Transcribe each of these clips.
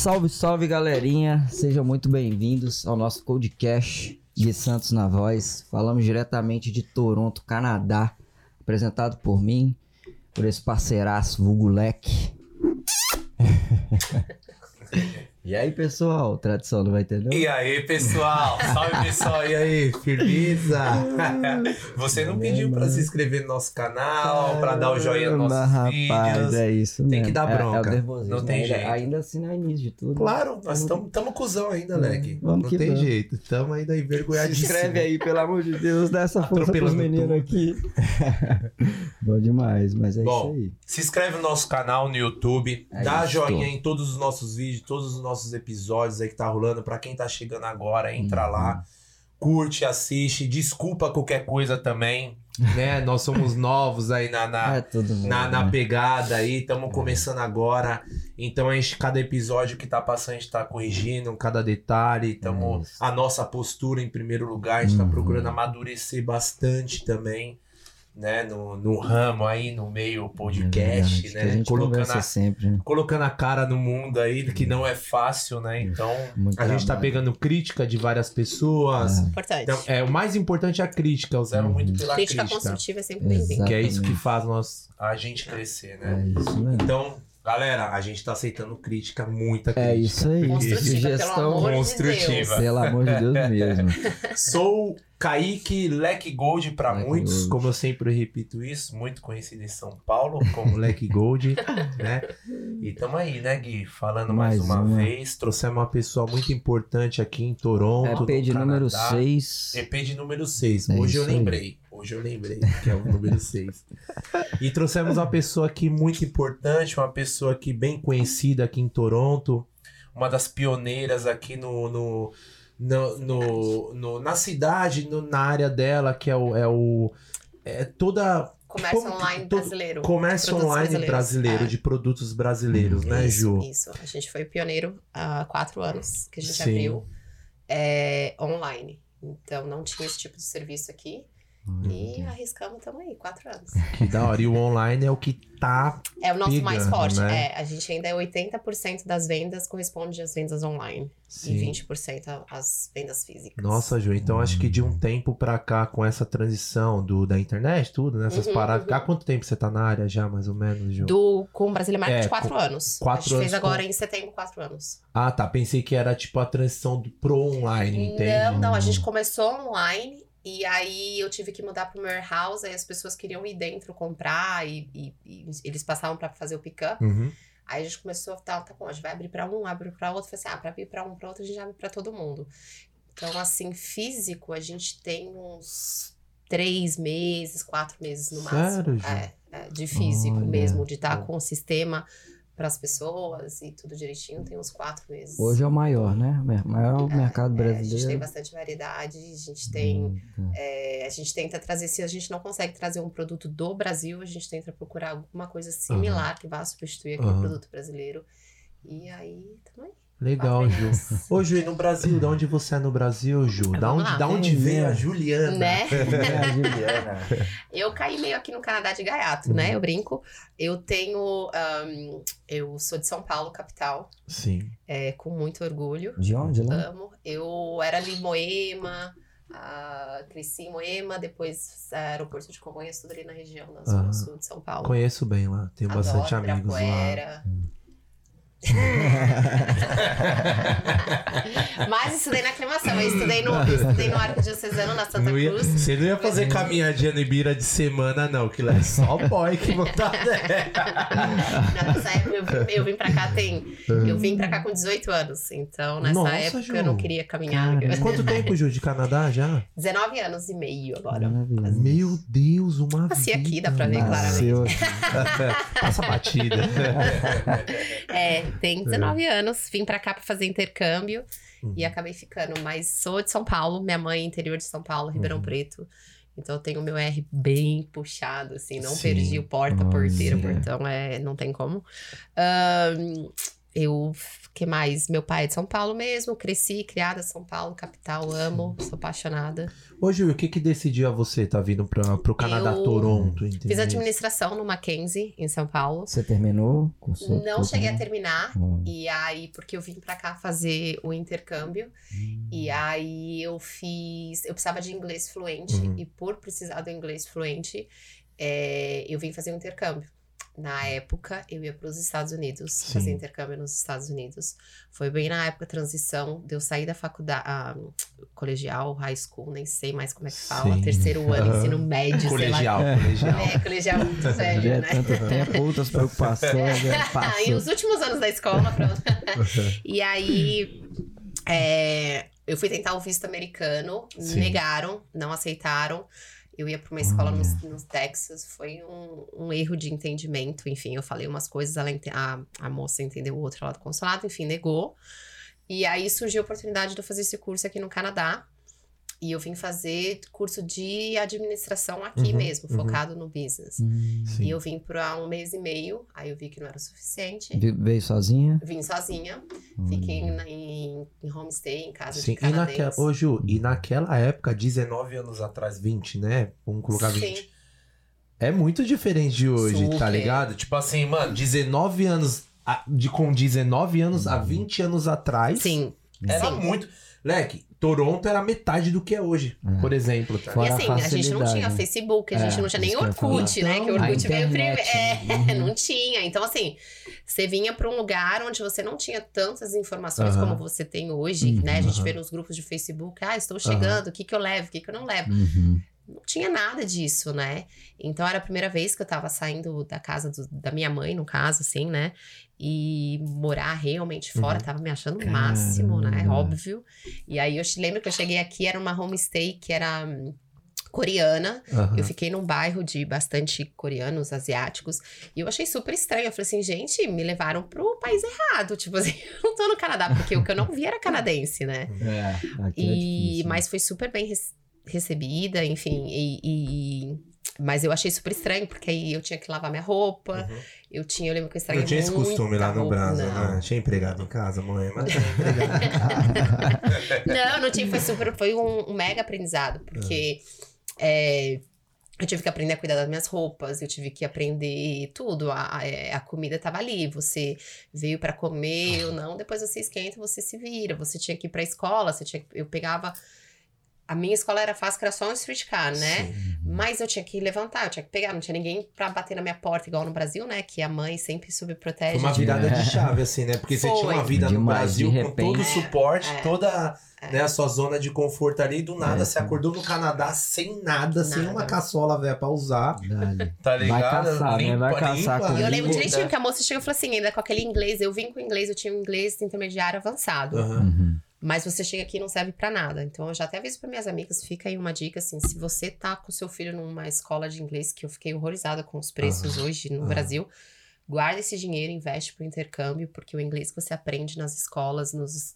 Salve, salve galerinha, sejam muito bem-vindos ao nosso podcast de Santos na Voz. Falamos diretamente de Toronto, Canadá, apresentado por mim, por esse parceiraço vulgo Leque. E aí, pessoal, tradição não vai ter não? E aí, pessoal? Salve, pessoal. E aí, firmeza? Você não pediu pra se inscrever no nosso canal, pra dar o joinha nos nossos rapaz, vídeos. é isso Tem mesmo. que dar É- bronca. É, nervosismo. Não tem ainda, jeito. Ainda assim não é início de tudo. Claro, nós estamos cuzão ainda, Leg. Vamos Não tem vamos. jeito. Estamos ainda Se envergonhadíssimos. inscreve aí, pelo amor de Deus, dá essa força pros meninos aqui. Bom demais, mas é Bom, isso aí. Se inscreve no nosso canal no YouTube, É dá isso. joinha em todos os nossos vídeos, todos os nossos episódios aí que tá rolando. Pra quem tá chegando agora, entra Uhum. lá, curte, assiste. Desculpa qualquer coisa também, né? Nós somos novos aí na, na, é na, na né? pegada aí, estamos começando agora. Então a gente, cada episódio que tá passando, a gente tá corrigindo cada detalhe. Tamo, É a nossa postura em primeiro lugar, a gente tá Uhum. procurando amadurecer bastante também. Né, no, no ramo aí, no meio podcast, É né? que a gente colocando a, sempre, né? colocando a cara no mundo aí, que não é fácil, né? Então, Muito a gente tá pegando crítica de várias pessoas. É. Importante. Então, é, o mais importante é a crítica, eu zero Uhum. muito pela Crítica crítica. construtiva é sempre bem-vinda. Que é isso que faz nós, a gente crescer, né? É isso mesmo. Então, galera, a gente tá aceitando crítica, muita crítica. É isso aí. Construtiva, pelo Sugestão, construtiva. pelo amor de Deus mesmo. Sou Kaique Leque Gold pra Leque muitos, Gold. como eu sempre repito isso, muito conhecido em São Paulo como Leque Gold, né? E tamo aí, né, Gui? Falando mais, Mais uma, uma. vez, trouxemos uma pessoa muito importante aqui em Toronto, EP de no número Canadá. 6. EP de número 6. É Hoje eu isso aí. Hoje eu lembrei que é o número 6. E trouxemos uma pessoa aqui muito importante, uma pessoa aqui bem conhecida aqui em Toronto, uma das pioneiras aqui no, no, no, no- no- na cidade, no- na área dela, que é o. É, o, é toda. Comércio Como- online todo- brasileiro. Comércio online brasileiro, É. de produtos brasileiros, né, isso, Ju? Isso, a gente foi pioneiro há quatro anos que a gente Sim. abriu é, online. Então não tinha esse tipo de serviço aqui. E arriscamos, estamos aí, quatro anos. Que da hora. E o online é o que tá. É o nosso mais Pegando, forte. né? É, a gente ainda é 80% das vendas corresponde às vendas online. Sim. E 20% às vendas físicas. Nossa, Ju, então acho que de um tempo pra cá, com essa transição do, da internet, tudo, nessas Uhum, paradas. uhum. Há quanto tempo você tá na área já, mais ou menos, Ju? Do, com o Brasília Market, É, quatro com- anos. quatro a gente fez anos agora com- em setembro, quatro anos. Ah, tá. Pensei que era tipo a transição do pro online, entende? Não, não, a gente começou online e aí eu tive que mudar pro meu warehouse, aí as pessoas queriam ir dentro comprar e, e- e eles passavam pra fazer o pick-up. Uhum. Aí a gente começou, tá, tá bom, a gente vai abrir pra um, abre pra outro. Falei assim, ah, pra abrir pra um, pra outro, a gente abre pra todo mundo. Então, assim, físico, a gente tem uns três meses, quatro meses no máximo. Sério? É, é, de físico Olha. mesmo, de estar com o sistema pras pessoas e tudo direitinho, tem uns quatro meses. Hoje é o maior, né? O maior mercado É, a gente tem brasileiro. bastante variedade, a gente tem. Hum, é, a gente tenta trazer, se a gente não consegue trazer um produto do Brasil, a gente tenta procurar alguma coisa similar que vá substituir aquele Aham. produto brasileiro. E aí, também. Legal, Ju. Ô, Ju, e no Brasil, de onde você é no Brasil, Ju? Da onde, lá. da onde É veio a. Juliana? Né? É a Juliana. Eu caí meio aqui no Canadá de gaiato, Uhum. né? Eu brinco. Eu tenho. ahn, eu sou de São Paulo, capital, Sim. é, com muito orgulho. De onde lá? Amo. Eu era ali em Moema, ah, cresci em Moema, depois ah, aeroporto de Congonhas, tudo ali na região da Zona Aham. Sul de São Paulo. Conheço bem lá. Tenho Adoro bastante amigos lá. Ibirapuera. Mas estudei na aclimação. Eu estudei no, estudei no Arco Diocesano, na Santa Não ia- Cruz. você não ia fazer caminhadinha no Ibira de semana, não, que lá é só boy que botar Nessa época eu vim, eu vim pra cá tem. Eu vim pra cá com 18 anos. Então, nessa Nossa, época Ju. eu não queria caminhar. Cara. Quanto tempo, Ju, de Canadá já? 19 anos e meio agora. Maravilha. Meu Deus, uma Nasci vida. aqui, dá pra ver Nasceu Passa batida. É, tem 19 anos. Vim pra cá pra fazer intercâmbio. Uhum. E acabei ficando. Mas sou de São Paulo, minha mãe é interior de São Paulo, Ribeirão Uhum. Preto. Então eu tenho o meu R bem puxado, assim, não Sim. perdi o porta, Olha. porteira, portão, é, não tem como. Ahn, eu, que mais? Meu pai é de São Paulo mesmo, cresci, criada em São Paulo, capital, amo, sou apaixonada. Ô, Ju, o que que decidiu a você tá vindo pra, pro Canadá, Eu Toronto, entendeu? Fiz administração no Mackenzie, em São Paulo. Você terminou? o curso Não cheguei a né? terminar. Hum. E aí, porque eu vim pra cá fazer o intercâmbio. E aí eu fiz. Eu precisava de inglês fluente. Uhum. E por precisar do inglês fluente, é, eu vim fazer um intercâmbio. Na época, eu ia para os Estados Unidos Sim. fazer intercâmbio nos Estados Unidos. Foi bem na época transição de eu sair da faculdade, ah, colegial, high school, nem sei mais como é que fala, Sim. terceiro ano, ensino médio, Colegial, É. colegial. sei lá. É, colegial muito Já velho, é né? tanto tempo, outras preocupações, Ah, e os últimos anos da escola, pronto. E aí, é, eu fui tentar o visto americano, Sim. negaram, não aceitaram. Eu ia para uma escola no, Olha. no Texas, foi um, um erro de entendimento. Enfim, eu falei umas coisas, ela a, a moça entendeu o outro lá do consulado, enfim, negou. E aí surgiu a oportunidade de eu fazer esse curso aqui no Canadá. E eu vim fazer curso de administração aqui Uhum, mesmo, uhum. focado no business. Hum. E eu vim por um mês e meio, aí eu vi que não era o suficiente. Veio sozinha? Vim sozinha, fiquei na- em, em homestay, em casa Sim, de e naquela, canadense. ô Ju, e naquela época, 19 anos atrás, 20, né? Vamos colocar 20. Sim. É muito diferente de hoje, tá Super. ligado? Tipo assim, mano, 19 anos, a- de, com 19 anos Uhum. a 20 anos atrás. Sim. Era Sim. muito. Leque, Toronto era metade do que é hoje, É. por exemplo. Tá? Fora e a assim, a, gente não tinha? Facebook, a gente É, não tinha nem Orkut, né? Que o Então, Orkut a veio primeiro. É, Uhum. não tinha. Então, assim, você vinha pra um lugar onde você não tinha tantas informações Aham. como você tem hoje, Uhum. né? A gente Aham. vê nos grupos de Facebook, ah, estou chegando, o que que eu levo, o que que eu não levo. Uhum. não tinha nada disso, né? Então era a primeira vez que eu tava saindo da casa do- da minha mãe, no caso, assim, né? E morar realmente fora, Uhum. tava me achando o máximo, né? Óbvio. E aí eu lembro que eu cheguei aqui, era uma homestay que era hum, coreana. Aham. Eu fiquei num bairro de bastante coreanos, asiáticos, e eu achei super estranho. Eu falei assim, gente, me levaram pro país errado. Tipo assim, eu não tô no Canadá, porque o que eu não vi era canadense, né? É, é E, difícil. mas foi super bem recebida, enfim, e, e- mas eu achei super estranho, porque aí eu tinha que lavar minha roupa, Uhum. eu tinha, eu lembro que eu estraguei Não tinha esse costume lá no não. né? Tinha empregado em casa, mulher, mas tinha empregado em casa. Não, não tinha, foi super, foi um, um mega aprendizado, porque é, eu tive que aprender a cuidar das minhas roupas, eu tive que aprender tudo, a, a, é, a comida tava ali, você veio pra comer ou não, depois você esquenta, você se vira, você tinha que ir pra escola, você tinha, eu pegava, a minha escola era fácil, que era só um streetcar, né? Sim. Mas eu tinha que levantar, eu tinha que pegar, não tinha ninguém pra bater na minha porta, igual no Brasil, né? Que a mãe sempre subprotege. Foi uma virada É. de chave, assim, né? Porque você Foi. tinha uma vida no Demais, Brasil de com todo o suporte, É. toda É. né, a sua zona de conforto ali, e do nada É, você acordou no Canadá sem nada, sem Nada. uma caçola, velho, pra usar. Tá Vai ligado? caçar, né? Vai caçar com E eu lembro Limpa, direitinho que a moça chegou e falou assim, ainda com aquele inglês, eu vim com inglês, eu tinha um inglês intermediário avançado. Aham. Uhum. Mas você chega aqui e não serve pra nada. Então eu já até aviso pra minhas amigas, fica aí uma dica assim, se você tá com seu filho numa escola de inglês, que eu fiquei horrorizada com os preços hoje no aham. Brasil, guarda esse dinheiro, investe pro intercâmbio, porque o inglês que você aprende nas escolas, nos,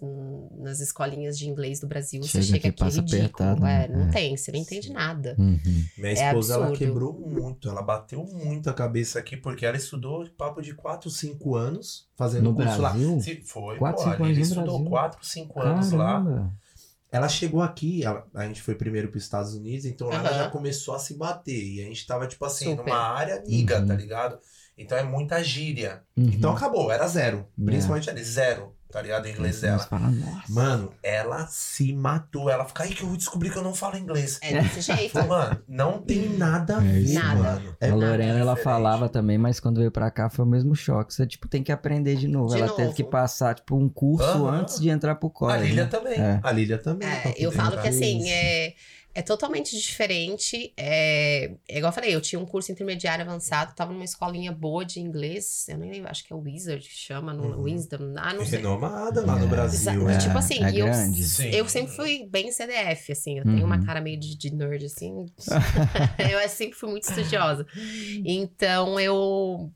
nas escolinhas de inglês do Brasil, você Chega chega aqui, aqui é passa ridículo. apertado, né? é, não É. tem, você não entende Sim. nada. Uhum. Minha É esposa, ela absurdo. quebrou muito, ela bateu muito a cabeça aqui, porque ela estudou papo de 4, 5 anos fazendo No curso lá. Brasil? Se- Foi, Quatro, pô, anos no estudou Brasil. 4, 5 anos lá. Ela chegou aqui, ela- a gente foi primeiro para os Estados Unidos, então lá ela já começou a se bater. E a gente tava, tipo assim, Super. numa área amiga, Uhum. tá ligado? Então é muita gíria. Uhum. Então acabou, era zero. É. Principalmente ali, zero, tá ligado? O inglês dela. Mano, ela se matou. Ela fica aí que eu vou descobrir que eu não falo inglês. É desse jeito. Mano, não tem nada a É ver, isso, Nada. mano. É a Lorena, ela diferente. falava também, mas quando veio pra cá foi o mesmo choque. Você, tipo, tem que aprender de novo. De ela novo. teve que passar, tipo, um curso antes de entrar pro A college. Lília né? também. É. A Lília também. É, eu falo que assim, Isso. é, é totalmente diferente. É, é igual eu falei, eu tinha um curso intermediário avançado, tava numa escolinha boa de inglês, eu nem lembro, acho que é o Wizard que chama, no Uhum. Wisdom, ah, não sei. Renomada lá no É. Brasil. Exa- é. tipo assim, é eu-. Eu sempre fui bem CDF, assim, eu tenho uma Uhum. cara meio de, de nerd, assim. eu sempre fui muito estudiosa. Então eu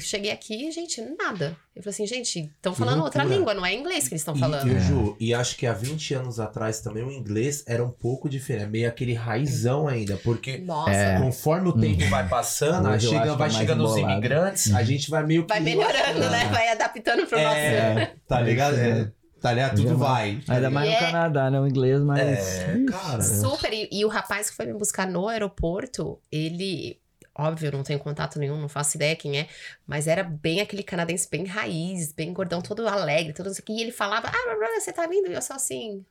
cheguei aqui, gente, nada. Eu falei assim, gente, estão falando outra língua, não é inglês que eles estão E- falando. E, Ju, e acho que há 20 anos atrás também o inglês era um pouco diferente, meio aquele raizão ainda, porque Nossa, É. conforme o tempo vai passando, Hoje chega- vai é chegando os imigrantes, a gente vai meio que. vai melhorando, né? Vai adaptando pro nosso. É, tá ligado? É, tá ligado? Tudo vai. vai. tá Ainda mais E no é- Canadá, né? O inglês, mas. É, cara. Super. E, e o rapaz que foi me buscar no aeroporto, ele. Óbvio, eu não tenho contato nenhum, não faço ideia quem é, mas era bem aquele canadense, bem raiz, bem gordão, todo alegre, todo isso aqui. E ele falava, ah, blá, você tá vindo? E eu só assim.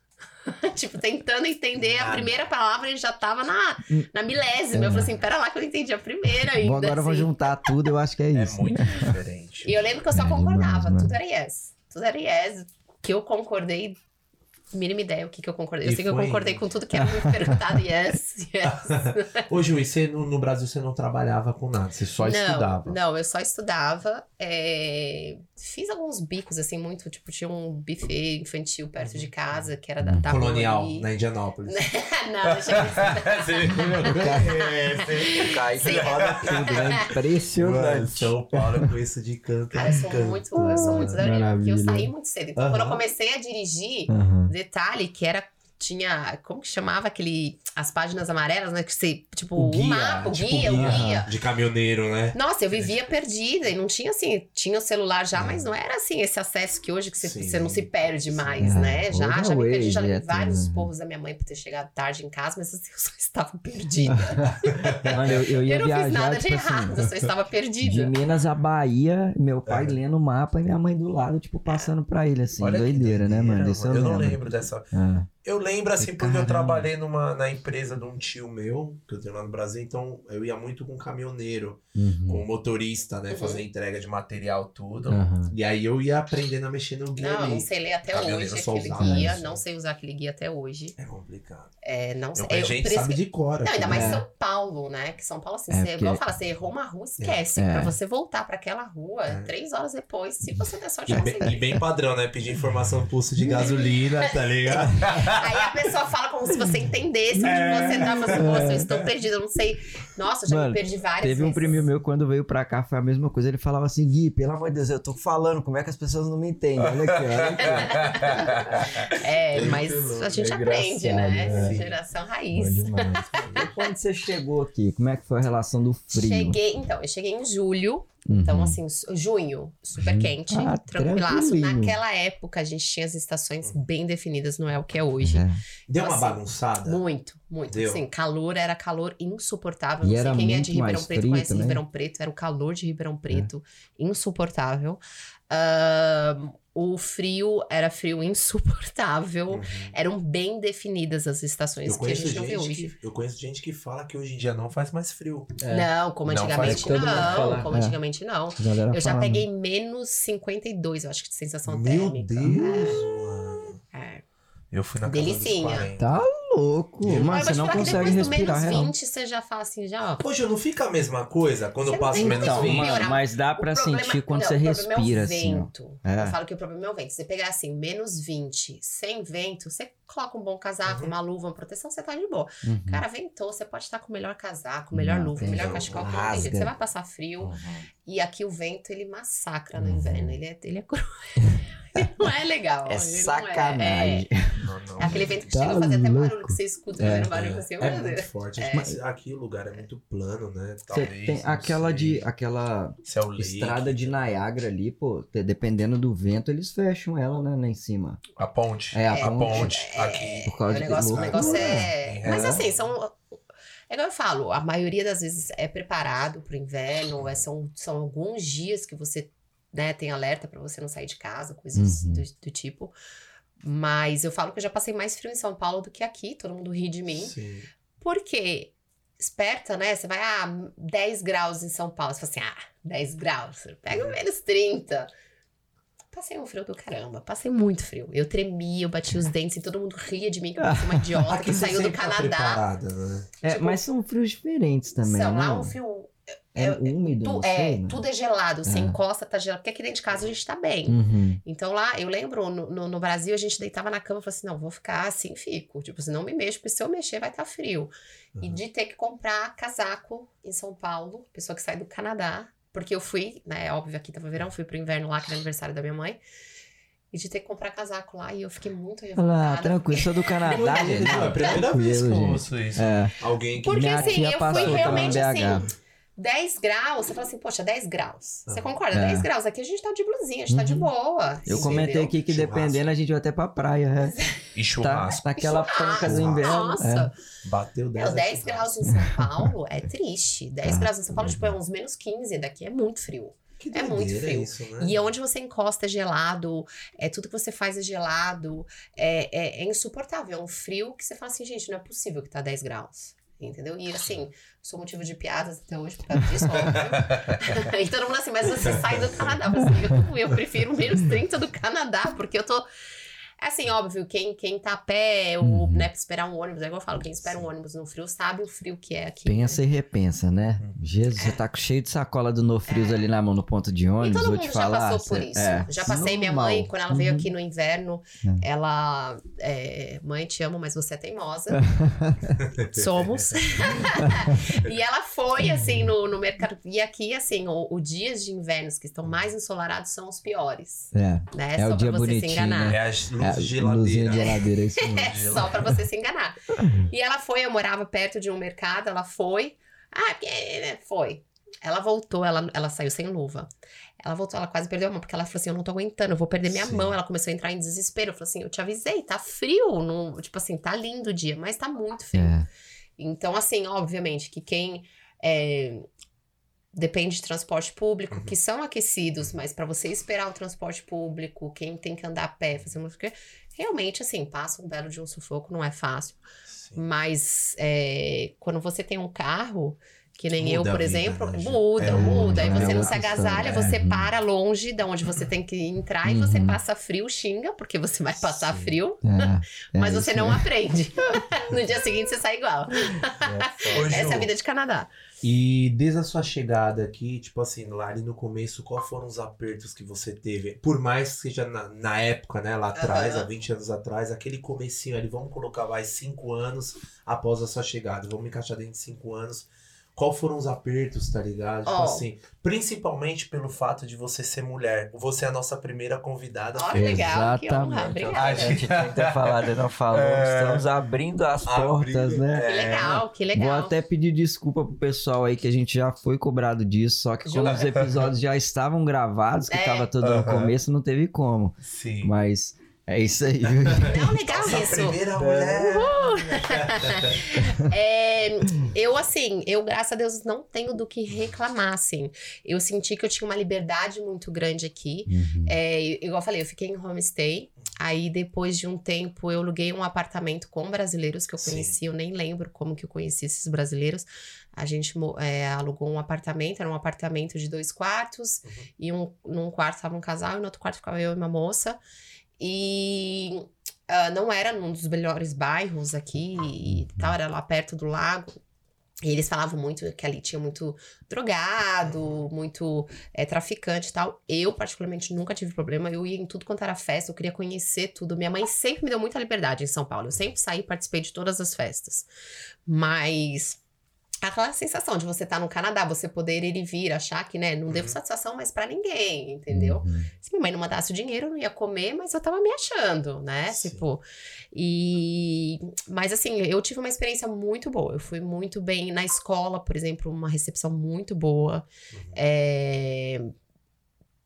tipo, tentando entender a primeira palavra, ele já tava na, na milésima. Eu falei assim, pera lá que eu não entendi a primeira ainda. Bom, agora eu vou assim. juntar tudo, eu acho que é É isso. muito diferente. E eu lembro que eu só É concordava, demais, né? tudo era yes. Tudo era yes. Que eu concordei, mínima ideia o que, que eu concordei. Eu E sei que eu concordei com tudo que era me perguntado, yes, yes. Ô, Ju, e você no, no Brasil você não trabalhava com nada, você só não, estudava. Não, eu só estudava. é, Fiz alguns bicos, assim, muito. Tipo, tinha um buffet infantil perto de casa, que era da, da Colonial, Rony. na Indianápolis. não, deixa eu Você Cai Sim. roda tudo, né? Mano, Impressionante. São Paulo eu conheço de canto. Cara, eu sou canto. muito, eu sou muito da Porque eu saí muito cedo. Então, quando eu comecei a dirigir, Aham. Detalhe que era tinha como que chamava aquele as páginas amarelas né que você tipo O o, guia, mapa o tipo guia, o guia. guia De caminhoneiro, né? nossa eu vivia perdida e não tinha assim tinha o celular já É. mas não era assim esse acesso que hoje que você, você não se perde mais Sim. né É, já é já me perdi já levei é vários né? porros da minha mãe por ter chegado tarde em casa mas assim, eu só estava perdida Mano, eu, eu ia eu não viajar, fiz nada de tipo errado assim, eu só estava de perdida Minas a Bahia, meu pai É. lendo o mapa e minha mãe do lado, tipo, passando pra ele, assim. Olha que doideira, né, mano? Isso Eu, eu, não lembro. lembro dessa. Ah, Eu lembro, assim, porque Caramba. eu trabalhei numa, na empresa de um tio meu, que eu tenho lá no Brasil, então eu ia muito com caminhoneiro, uhum, com motorista, né? Uhum. Fazer entrega de material, tudo. aham. E aí eu ia aprendendo a mexer no guia não, ali. não sei ler até hoje aquele guia, isso. não sei usar aquele guia até hoje. É complicado. É, não sei. Eu, a eu- gente isso sabe que- de cor. Não, ainda mais né? São Paulo, né? Que São Paulo, assim, É, você, porque- igual fala, você errou uma rua, esquece. É. Pra você voltar pra aquela rua, É. três horas depois, se você der sorte, E bem, conseguir. e bem padrão, né? Pedir informação pulso de gasolina, tá ligado? Aí a pessoa fala como se você entendesse onde É. você tava, assim, nossa, eu estou perdida, eu não sei. Nossa, eu já Mano, me perdi várias Teve um vezes. primo meu, quando veio pra cá, foi a mesma coisa. Ele falava assim, Gui, pelo amor de Deus, eu tô falando, como é que as pessoas não me entendem? Olha aqui, olha aqui. É, Muito mas louco, a gente é aprende, né? é. Geração raiz. E quando você chegou aqui, como é que foi a relação do frio? Cheguei, então, eu cheguei em julho, então Uhum. assim, su- junho, super quente, Ah, tranquilaço. Naquela época a gente tinha as estações bem definidas, não é o que é hoje. É. Deu uma Assim, bagunçada? Muito, muito. Deu. Assim, calor era calor insuportável. E Não era sei quem é de Ribeirão Preto, frio conhece também. Ribeirão Preto. Era o calor de É. Ribeirão Preto, insuportável. Ahn, o frio era frio insuportável. Uhum. Eram bem definidas as estações que a conheço, gente não vê gente hoje. que, eu conheço gente que fala que hoje em dia não faz mais frio. Não, como Não antigamente não. fala, como é. antigamente não. Eu já fala, peguei menos 52, eu acho que de sensação Meu térmica. Deus, mano. É. Eu fui na casa Delicinha. dos 40. Tá louco. Mas Mas você eu não consegue depois do respirar menos real. 20, você já fala assim, já, ó. Hoje não fica a mesma coisa quando Você eu passo não menos Então, como 20? piorar. mano, mas dá pra problema- sentir quando não, você o problema é o respira, assim, ó. vento. É. Eu falo que o problema é o vento. Se você pegar assim, menos 20, sem vento, você coloca um bom casaco, Uhum. uma luva, uma proteção, você tá de boa. Uhum. Cara, ventou, você pode estar com o melhor casaco, melhor Não, luva, melhor cachecol, que não tem Rasga. jeito. Você vai passar frio. Uhum. E aqui o vento, ele massacra no Uhum. inverno. Ele é, ele é cruel. não é legal. É não sacanagem. Não, não. É, é aquele vento que Tá chega a fazer até barulho, que você escuta É. fazendo barulho assim, É, é muito forte. É. Mas aqui o lugar é muito plano, né? Você Talvez, tem não aquela sei. de aquela é o lake, estrada de Niagara ali, pô, dependendo do vento, eles fecham ela, né, lá em cima. A ponte. É, a a ponte. ponte. É, Aqui. Por causa o de negócio, o negócio é... É. Mas assim, são... É igual eu falo, a maioria das vezes é preparado pro inverno, é, são, são alguns dias que você né, tem alerta pra você não sair de casa, coisas Uhum. do, do tipo. Mas eu falo que eu já passei mais frio em São Paulo do que aqui, todo mundo ri de mim. Sim. Porque, esperta, né? Você vai, ah, 10 graus em São Paulo. Você fala assim, ah, 10 graus. Pega o menos 30. Passei um frio do caramba, passei muito frio. Eu tremia, eu batia os dentes e todo mundo ria de mim, que eu uma idiota que saiu do tá Canadá. né? É, Tipo, mas são frios diferentes também, São né? lá um frio. É úmido, Tu, é, sei, né? tudo é gelado. Você É. encosta, tá gelado. Porque aqui dentro de casa a gente tá bem. Uhum. Então lá, eu lembro, no, no, no Brasil, a gente deitava na cama e falava assim: não, vou ficar assim, fico. Tipo, se não me mexo, porque se eu mexer vai estar frio. E Uhum. de ter que comprar casaco em São Paulo, pessoa que sai do Canadá, Porque eu fui, né? Óbvio, aqui tava verão, fui pro inverno lá, que era aniversário da minha mãe. E de ter que comprar casaco lá. E eu fiquei muito Ah, revoltada. tranquilo, sou do Canadá, gente. Não, é a primeira vez que eu ouço isso. É. Alguém que. Porque Minha assim, tia eu fui realmente assim. BH. 10 graus, você fala assim, poxa, 10 graus. Você concorda? é. 10 graus. Aqui a gente tá de blusinha, a gente tá de Uhum. boa. Eu entendeu? comentei aqui que Churrasco. dependendo a gente vai até pra praia. É. E Tá churrasco. naquela panca do inverno. Nossa, Bateu 10. Meu, 10 graus em São Paulo é triste. 10 Ah. graus em São Paulo, tipo, é uns menos 15. Daqui é muito frio. Que É muito frio. Isso, né? E onde você encosta é gelado, é tudo que você faz é gelado, é, é, é insuportável. É um frio que você fala assim, gente, não é possível que tá 10 graus. Entendeu? E assim, sou motivo de piadas até hoje por causa disso, óbvio. e todo mundo assim, mas você sai do Canadá. Eu, eu, eu prefiro menos 30 do Canadá, porque eu tô. Assim, óbvio, quem, quem tá a pé, ou, Uhum. né, pra esperar um ônibus, é igual eu falo, quem espera um ônibus no frio sabe o frio que é aqui. Pensa e repensa, né? Jesus, você tá com cheio de sacola do No Frios ali na mão no ponto de É. E ônibus, todo vou mundo te já falar. passou por isso. é, já passei minha normal. mãe, quando ela veio Uhum. aqui no inverno, É. ela. é, mãe, te amo, mas você é teimosa. Somos. e ela foi, assim, no, no mercado. E aqui, assim, o, o dias de invernos que estão mais ensolarados são os piores. É, Né? É o Só dia pra você se bonitinho, enganar. né? É é, de geladeira. de geladeira, isso mesmo. É só pra você se enganar. E ela foi, eu morava perto de um mercado, ela foi. Ah, né, foi. Ela voltou, ela, ela saiu sem luva. Ela voltou, ela quase perdeu a mão, porque ela falou assim: Eu não tô aguentando, eu vou perder minha Sim. mão. Ela começou a entrar em desespero. Eu falei assim: Eu te avisei, tá frio. Não, tipo assim, tá lindo o dia, mas tá muito frio. É, Então, assim, obviamente que quem é, depende de transporte público, Uhum. que são aquecidos, mas para você esperar o transporte público, quem tem que andar a pé, fazer uma coisa, realmente, assim, passa um belo de um sufoco, não é fácil. Sim. Mas é, quando você tem um carro, que nem Muda eu, por vida, exemplo, né, gente? muda, É muda. Aí outra- você é não se agasalha, história, você é. para longe da onde você tem que entrar e você Uhum. passa frio, xinga, porque você vai passar Sim. frio, é, é mas você não aprende. no dia seguinte você sai igual. Ju, Essa é a vida de Canadá. E desde a sua chegada aqui, tipo assim, lá ali no começo, qual foram os apertos que você teve? Por mais que seja na, na época, né, lá atrás, Aham. há 20 anos atrás, aquele comecinho ali, vamos colocar mais 5 anos após a sua chegada, vamos encaixar dentro de 5 anos. Qual foram os apertos, tá ligado? Tipo assim, principalmente pelo fato de você ser mulher. Você é a nossa primeira convidada. Que legal, que honra. Exatamente. Obrigada. A gente tem que ter falado, não falou. É. Estamos abrindo as Abrindo, portas, né? Que legal, que legal. Vou até pedir desculpa pro pessoal aí que a gente já foi cobrado disso, só que como Jura? os episódios já estavam gravados, que É. tava tudo no Aham. começo, não teve como. Sim. Mas é isso aí? Não, legal Nossa isso. primeira mulher. É, eu, assim, eu, graças a Deus, não tenho do que reclamar, assim. Eu senti que eu tinha uma liberdade muito grande aqui. Uhum. É, igual eu falei, eu fiquei em homestay. Aí, depois de um tempo, eu aluguei um apartamento com brasileiros que eu Sim. conheci. Eu nem lembro como que eu conheci esses brasileiros. A gente mo- é, alugou um apartamento, era um apartamento de dois quartos. Uhum. E um, num quarto estava um casal, e no outro quarto ficava eu e uma moça. E ah, não era num dos melhores bairros aqui e tal, era lá perto do lago. E eles falavam muito que ali tinha muito drogado, muito é, traficante e tal. Eu, particularmente, nunca tive problema. Eu ia em tudo quanto era festa, eu queria conhecer tudo. Minha mãe sempre me deu muita liberdade em São Paulo. Eu sempre saí e participei de todas as festas. Mas aquela sensação de você estar no Canadá, você poder ir e vir, achar que, né, não devo Uhum. satisfação mais pra ninguém, entendeu? Uhum. Se minha mãe não mandasse o dinheiro, eu não ia comer, mas eu tava me achando, né? Sim. Tipo, e... Mas assim, eu tive uma experiência muito boa. Eu fui muito bem na escola, por exemplo, uma recepção muito boa. Uhum. É...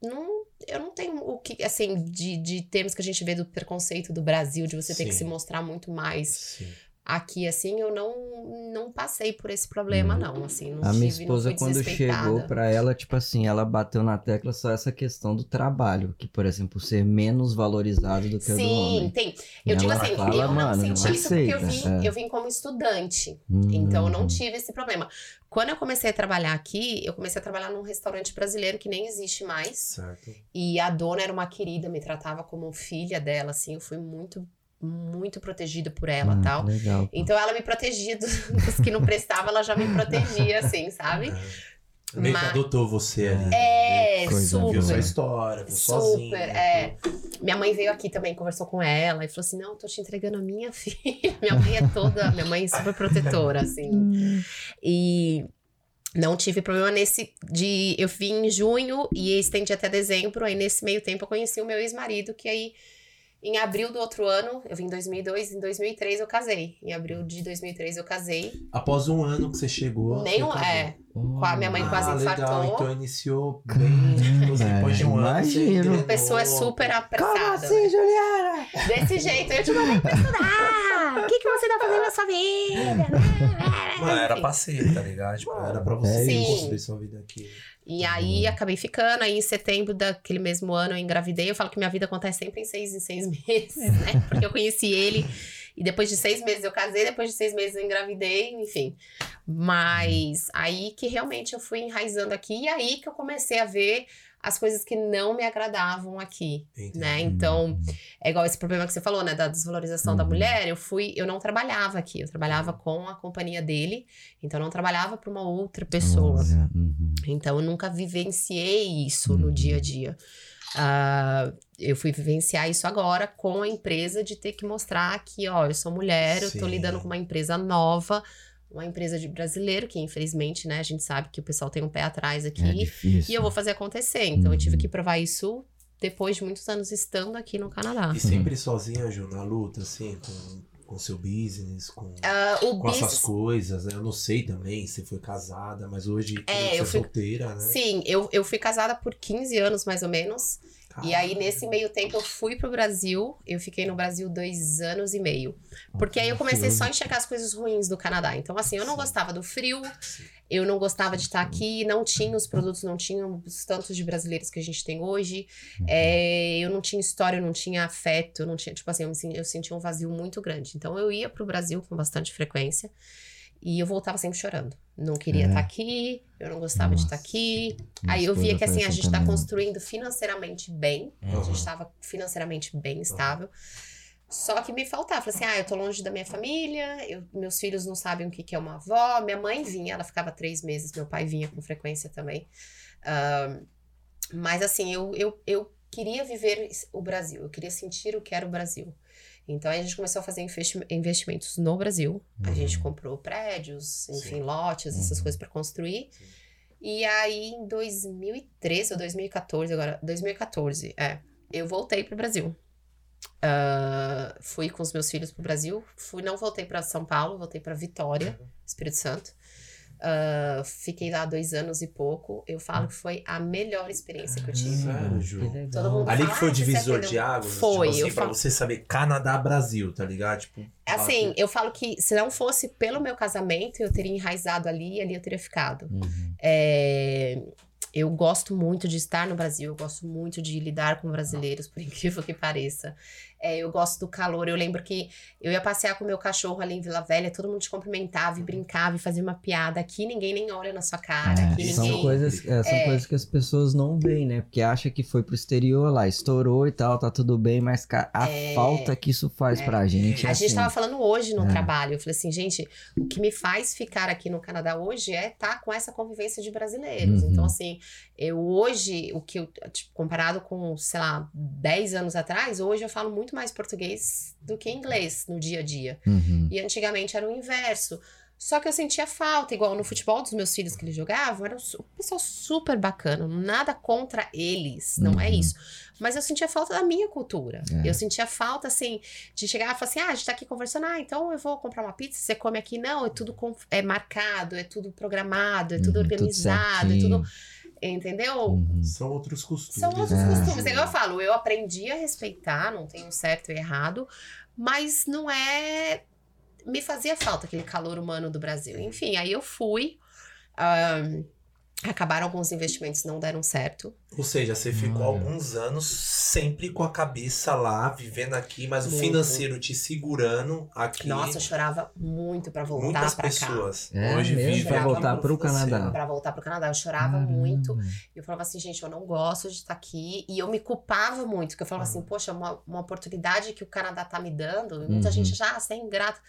Não, eu não tenho o que, assim, de, de termos que a gente vê do preconceito do Brasil, de você ter que Sim. se mostrar muito mais Sim. Aqui, assim, eu não, não passei por esse problema, não, assim, não A minha tive, esposa, não fui quando chegou pra ela, tipo assim, ela bateu na tecla só essa questão do trabalho, que, por exemplo, ser menos valorizado do que o do Sim, homem. tem. E Eu digo ela assim, fala, eu não "Mano, não senti isso porque eu aceita", vim, é. eu vim como estudante. Hum, Então eu não tive esse problema. Quando eu comecei a trabalhar aqui, eu comecei a trabalhar num restaurante brasileiro que nem existe mais. Certo. E a dona era uma querida, me tratava como filha dela, assim. Eu fui muito, muito protegida por ela ah, tal. Legal. Então ela me protegia dos, dos que não prestavam, ela já me protegia, assim, sabe? Meio que Mas- adotou você ali. É, Coisa Viu sua super. história, viu Super, sozinha. é. Minha mãe veio aqui também, conversou com ela e falou assim: Não, tô te entregando a minha filha. Minha mãe é toda. Minha mãe é super protetora, assim. E. Não tive problema nesse de eu vim em junho e estendi até dezembro, aí nesse meio tempo eu conheci o meu ex-marido, que aí em abril do outro ano, eu vim em 2002, em 2003 eu casei. Em abril de 2003 eu casei. Após um ano que você chegou. Nem um, é, com a minha mãe quase ah, infartou. legal. Então iniciou bem. Depois de um ano, imagino. engrenou. A pessoa é super Como apressada. assim, né? Juliana? Desse jeito, eu te mandei pra estudar. O que, que você tá fazendo na sua vida? Mano, era Enfim. pra ser, tá ligado? Tipo, era pra você Sim. construir sua vida aqui. E aí acabei ficando, aí em setembro daquele mesmo ano eu engravidei. Eu falo que minha vida acontece sempre em seis em seis meses, né? Porque eu conheci ele e depois de seis meses eu casei, depois de seis meses eu engravidei, enfim. Mas aí que realmente eu fui enraizando aqui e aí que eu comecei a ver as coisas que não me agradavam aqui, Entendi. né? Então, é igual esse problema que você falou, né, da desvalorização da Uhum. mulher. Eu fui, eu não trabalhava aqui, eu trabalhava com a companhia dele, então eu não trabalhava para uma outra pessoa. Olha, uhum. Então, eu nunca vivenciei isso no Uhum. dia a dia. Ah, eu fui vivenciar isso agora com a empresa de ter que mostrar que, ó, eu sou mulher, eu tô Sim. lidando com uma empresa nova, uma empresa de brasileiro, que infelizmente, né, a gente sabe que o pessoal tem um pé atrás aqui. É difícil. e eu vou fazer acontecer. Então, eu tive Uhum. que provar isso depois de muitos anos estando aqui no Canadá. E sempre sozinha, Ju, na luta, assim, com, com seu business, com, o com essas coisas, né? Eu não sei também se foi casada, mas hoje É, você eu é fui- solteira, né? Sim, eu, eu fui casada por 15 anos, mais ou menos. E aí, nesse meio tempo, eu fui pro Brasil. Eu fiquei no Brasil dois anos e meio. Porque aí eu comecei só a enxergar as coisas ruins do Canadá. Então, assim, eu não gostava do frio, eu não gostava de estar aqui, não tinha os produtos, não tinha os tantos de brasileiros que a gente tem hoje. É, eu não tinha história, eu não tinha afeto, eu não tinha, tipo assim, eu, me eu sentia um vazio muito grande. Então, eu ia pro Brasil com bastante frequência. E eu voltava sempre chorando. Não queria É. estar aqui, eu não gostava de estar Nossa. aqui. Minha Aí eu via que assim, a gente tá também. construindo financeiramente bem. A Uhum. gente estava financeiramente bem estável. Só que me faltava. Falei assim, ah, eu tô longe da minha família, eu- meus filhos não sabem o que, que é uma avó. Minha mãe vinha, ela ficava três meses, meu pai vinha com frequência também. Ahn, mas assim, eu, eu, eu queria viver o Brasil, eu queria sentir o que era o Brasil. Então a gente começou a fazer investi- investimentos no Brasil. A Uhum. gente comprou prédios, enfim, lotes, essas Uhum. coisas para construir. Sim. E aí em 2013 ou 2014, agora, 2014, é, eu voltei pro Brasil. Ah, fui com os meus filhos pro Brasil. Fui, não voltei para São Paulo, voltei para Vitória, Espírito Santo. Ah, fiquei lá dois anos e pouco. Eu falo que foi a melhor experiência que eu tive. Sério, Ju? Que. Todo mundo Ali que fala, foi o "Ah, você divisor aprendeu?" de águas. Foi, tipo assim, eu pra falo- você saber Canadá-Brasil, tá ligado? Tipo, Assim, eu falo que se não fosse pelo meu casamento, eu teria enraizado ali e ali eu teria ficado. Uhum. É, eu gosto muito de estar no Brasil, eu gosto muito de lidar com brasileiros, por incrível que pareça. É, eu gosto do calor. Eu lembro que eu ia passear com o meu cachorro ali em Vila Velha, todo mundo te cumprimentava e brincava e fazia uma piada. Aqui ninguém nem olha na sua cara, É, são coisas, é, são É. coisas que as pessoas não veem, né? Porque acha que foi pro exterior lá, estourou e tal, tá tudo bem, mas a É. falta que isso faz É. pra gente. A é gente assim, tava falando hoje no É. trabalho. Eu falei assim, gente, o que me faz ficar aqui no Canadá hoje é estar com essa convivência de brasileiros. Uhum. Então, assim, eu hoje, o que eu, tipo, comparado com, sei lá, 10 anos atrás, hoje eu falo muito mais português do que inglês no dia a dia. Uhum. E antigamente era o inverso. Só que eu sentia falta, igual no futebol dos meus filhos que eles jogavam, era um pessoal super bacana, nada contra eles, não é Uhum. isso. Mas eu sentia falta da minha cultura. É. Eu sentia falta, assim, de chegar e falar assim: ah, a gente tá aqui conversando, ah, então eu vou comprar uma pizza, você come aqui. Não, é tudo é marcado, é tudo programado, é tudo Uhum, tudo organizado, é certinho. tudo. Entendeu? Uhum. São outros costumes. São outros É. costumes. É igual eu falo, eu aprendi a respeitar, não tem um certo e errado, mas não é. Me fazia falta aquele calor humano do Brasil. Enfim, aí eu fui. ahn, acabaram alguns investimentos, não deram certo. Ou seja, você ficou Olha. alguns anos sempre com a cabeça lá, vivendo aqui, mas o Muito. financeiro te segurando aqui. Nossa, eu chorava muito pra voltar Muitas pra cá. pessoas É hoje mesmo? aqui voltar pro financeiro. Canadá. Pra voltar pro Canadá, eu chorava Caramba. muito. E eu falava assim, gente, eu não gosto de estar aqui. E eu me culpava muito, porque eu falava Uhum. assim, poxa, uma, uma oportunidade que o Canadá tá me dando. E muita Uhum. gente já, ah, você é ingrata.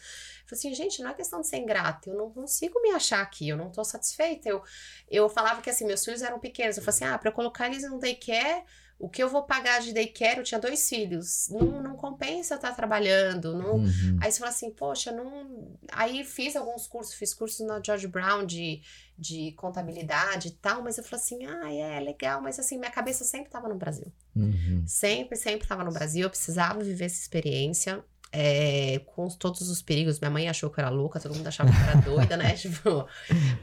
Eu falei assim, gente, não é questão de ser ingrata. Eu não consigo me achar aqui, eu não tô satisfeita. Eu, eu falava que assim, meus filhos eram pequenos. Eu falei assim, ah, pra eu colocar eles no daycare, o que eu vou pagar de daycare? Eu tinha dois filhos. Não, não compensa eu estar trabalhando. Não... Uhum. Aí você fala assim, poxa, não. Aí fiz alguns cursos, fiz cursos na George Brown de, de contabilidade e tal, mas eu falei assim, ah, é legal, mas assim, minha cabeça sempre estava no Brasil. Uhum. Sempre, sempre estava no Brasil. Eu precisava viver essa experiência. É, com os- todos os perigos, minha mãe achou que eu era louca, todo mundo achava que eu era doida, né? Tipo,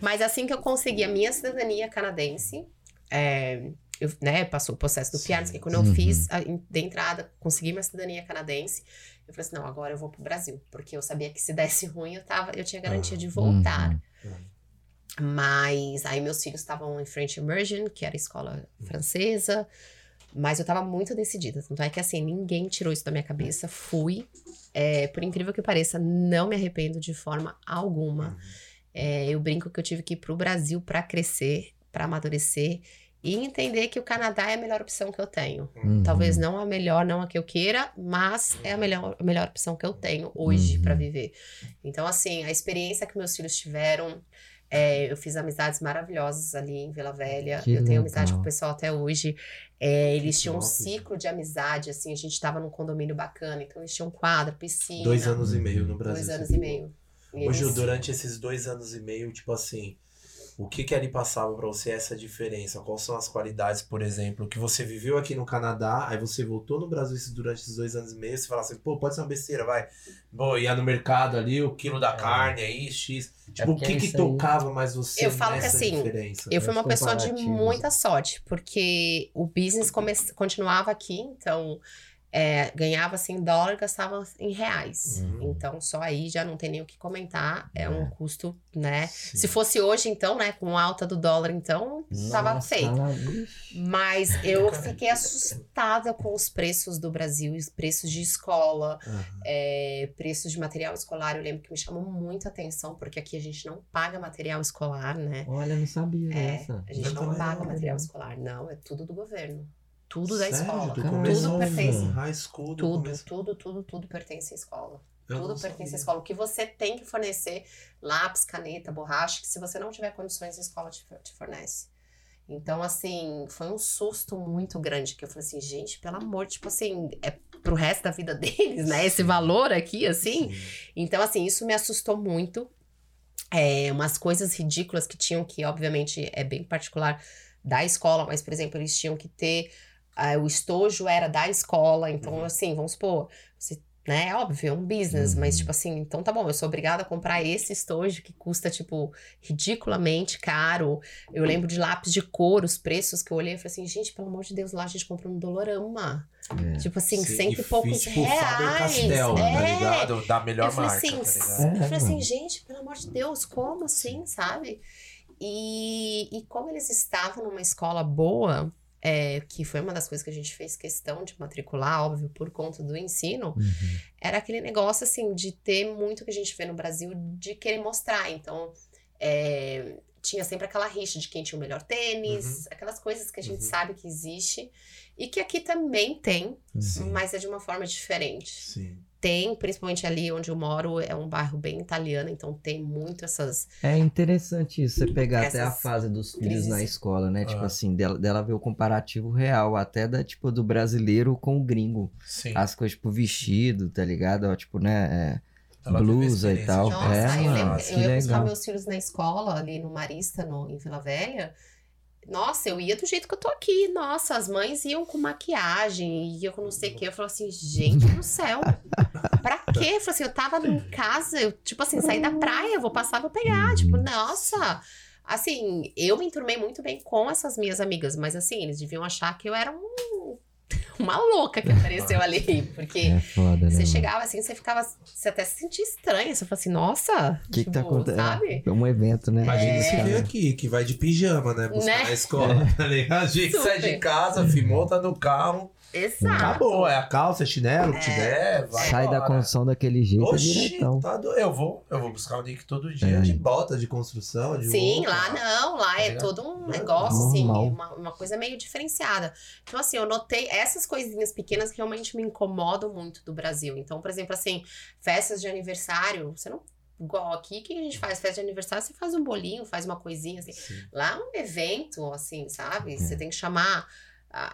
mas assim que eu consegui a minha cidadania canadense, é, eu, né, passou o processo do. PRs, que quando eu Uhum. fiz a, de entrada, consegui minha cidadania canadense, eu falei assim, não, agora eu vou pro Brasil, porque eu sabia que se desse ruim, eu, tava, eu tinha garantia de voltar. Uhum. Mas aí meus filhos estavam em French Immersion, que era escola francesa, mas eu tava muito decidida. Tanto é que assim, ninguém tirou isso da minha cabeça. Fui. É, por incrível que pareça, não me arrependo de forma alguma. É, eu brinco que eu tive que ir pro Brasil para crescer, para amadurecer e entender que o Canadá é a melhor opção que eu tenho. Uhum. Talvez não a melhor, não a que eu queira, mas é a melhor, a melhor opção que eu tenho hoje Uhum. pra viver. Então, assim, a experiência que meus filhos tiveram, é, eu fiz amizades maravilhosas ali em Vila Velha. Que eu tenho legal. amizade com o pessoal até hoje. É, eles tinham um ciclo de amizade, assim, a gente tava num condomínio bacana, então eles tinham quadra, piscina. Dois anos e meio no Brasil. Dois anos e meio. E Hoje, eles- durante esses dois anos e meio, tipo assim, o que que ali passava pra você essa diferença? Quais são as qualidades, por exemplo, que você viveu aqui no Canadá, aí você voltou no Brasil durante esses dois anos e meio, você fala assim, pô, pode ser uma besteira, vai. Bom, ia no mercado ali, o quilo da É. carne aí, X. Tipo, o porque que que isso aí- tocava mais você Eu falo que assim, diferença? Eu fui uma Os pessoa de muita sorte, porque o business come... continuava aqui, então é, ganhava assim em dólar, gastava em reais. Uhum. Então só aí já não tem nem o que comentar, é, um É. custo, né? Sim. Se fosse hoje, então, né, com alta do dólar, então, tava Nossa, feito. Mas eu fiquei assustada com os preços do Brasil, os preços de escola, Aham. é, preços de material escolar. Eu lembro que me chamou muita atenção, porque aqui a gente não paga material escolar, né? Olha, eu não sabia É, dessa. a gente Eu não também paga não. material escolar, não, é tudo do governo. Tudo da Sério? escola. Do Tudo ao pertence. fim, High school, do Tudo, começo. tudo, tudo, tudo pertence à escola. Eu tudo pertence à sabia. escola. O que você tem que fornecer, lápis, caneta, borracha, que se você não tiver condições, a escola te, te fornece. Então, assim, foi um susto muito grande, que eu falei assim, gente, pelo amor, tipo assim, é pro resto da vida deles, né? Esse valor aqui, assim. Sim. Então, assim, isso me assustou muito. É, umas coisas ridículas que tinham que, obviamente, é bem particular da escola, mas, por exemplo, eles tinham que ter. Ah, o estojo era da escola, então, Uhum. assim, vamos supor, você. Né, é óbvio, é um business, Uhum. mas tipo assim, então tá bom, eu sou obrigada a comprar esse estojo que custa, tipo, ridiculamente caro. Eu lembro de lápis de cor, os preços que eu olhei e falei assim, gente, pelo amor de Deus, lá a gente compra no Dolorama. É. Tipo assim, Sim, cento e poucos tipo, reais. Faber-Castell, tá é. ligado? Da melhor Eu falei marca, assim, tá eu falei assim, gente, pelo amor de Deus, como assim, sabe? E, e como eles estavam numa escola boa, é, que foi uma das coisas que a gente fez questão de matricular, óbvio, por conta do ensino, Uhum. era aquele negócio assim de ter muito que a gente vê no Brasil de querer mostrar. Então, é, tinha sempre aquela rixa de quem tinha o melhor tênis, aquelas coisas que a gente Uhum. sabe que existe e que aqui também tem, Sim. mas é de uma forma diferente. Sim. Tem, principalmente ali onde eu moro, é um bairro bem italiano, então tem muito essas. É interessante isso, você pegar até a Essas fase dos filhos na escola, né? Tipo Ah. assim, dela, dela ver o comparativo real, até da, tipo, do brasileiro com o gringo. Sim. As coisas, tipo, vestido, tá ligado? Ó, Tipo, né? Ela teve blusa e tal. de Nossa, É, eu lembro, eu ia buscar legal. meus filhos na escola, ali no Marista, no, em Vila Velha. Nossa, eu ia do jeito que eu tô aqui. Nossa, as mães iam com maquiagem, ia com não sei o quê. Eu falava assim, gente do céu, pra quê? Eu falei assim, eu tava em casa, eu, tipo assim, saí da praia, vou passar, vou pegar. Tipo, nossa. Assim, eu me enturmei muito bem com essas minhas amigas, mas assim, eles deviam achar que eu era um- uma louca que apareceu ali. Porque É foda, né? você chegava assim, você ficava. Você até se sentia estranha. Você falava assim, nossa. O que, que tá tipo, acontecendo? Sabe? É um evento, né? Imagina É. você veio aqui, que vai de pijama, né? Buscar Né? na escola, tá ligado? A gente sai de Super. casa, fi, monta no carro, Exato. acabou. É a calça, é chinelo, o que É. tiver, vai Sai da embora. construção daquele jeito, é Oxi, tá do... eu, vou, eu vou buscar o Nick todo dia É. de bota, de construção, de Sim, roupa. lá não, lá é Tá todo um Normal. negócio, assim, Normal. uma, uma coisa meio diferenciada. Então, assim, eu notei essas coisinhas pequenas que realmente me incomodam muito do Brasil. Então, por exemplo, assim, festas de aniversário, você não. Igual aqui, o que a gente faz? Festa de aniversário, você faz um bolinho, faz uma coisinha, assim. Sim. Lá é um evento, assim, sabe? É. Você tem que chamar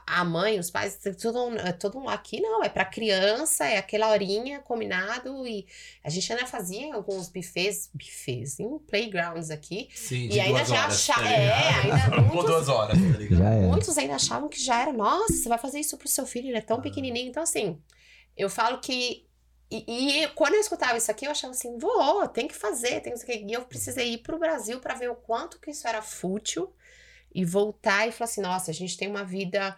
a mãe, os pais, todo, um- é todo aqui não, é pra criança, é aquela horinha combinado e a gente ainda fazia alguns buffets, buffets em playgrounds aqui. Sim, E ainda já acha- é, ainda Por muitos- duas horas, tá ligado? É. Muitos ainda achavam que já era, nossa, você vai fazer isso pro seu filho, ele é tão Ah. pequenininho. Então, assim, eu falo que. E, e quando eu escutava isso aqui, eu achava assim, vou, tem que fazer, tem que fazer. E eu precisei ir pro Brasil para ver o quanto que isso era fútil e voltar e falar assim, nossa, a gente tem uma vida.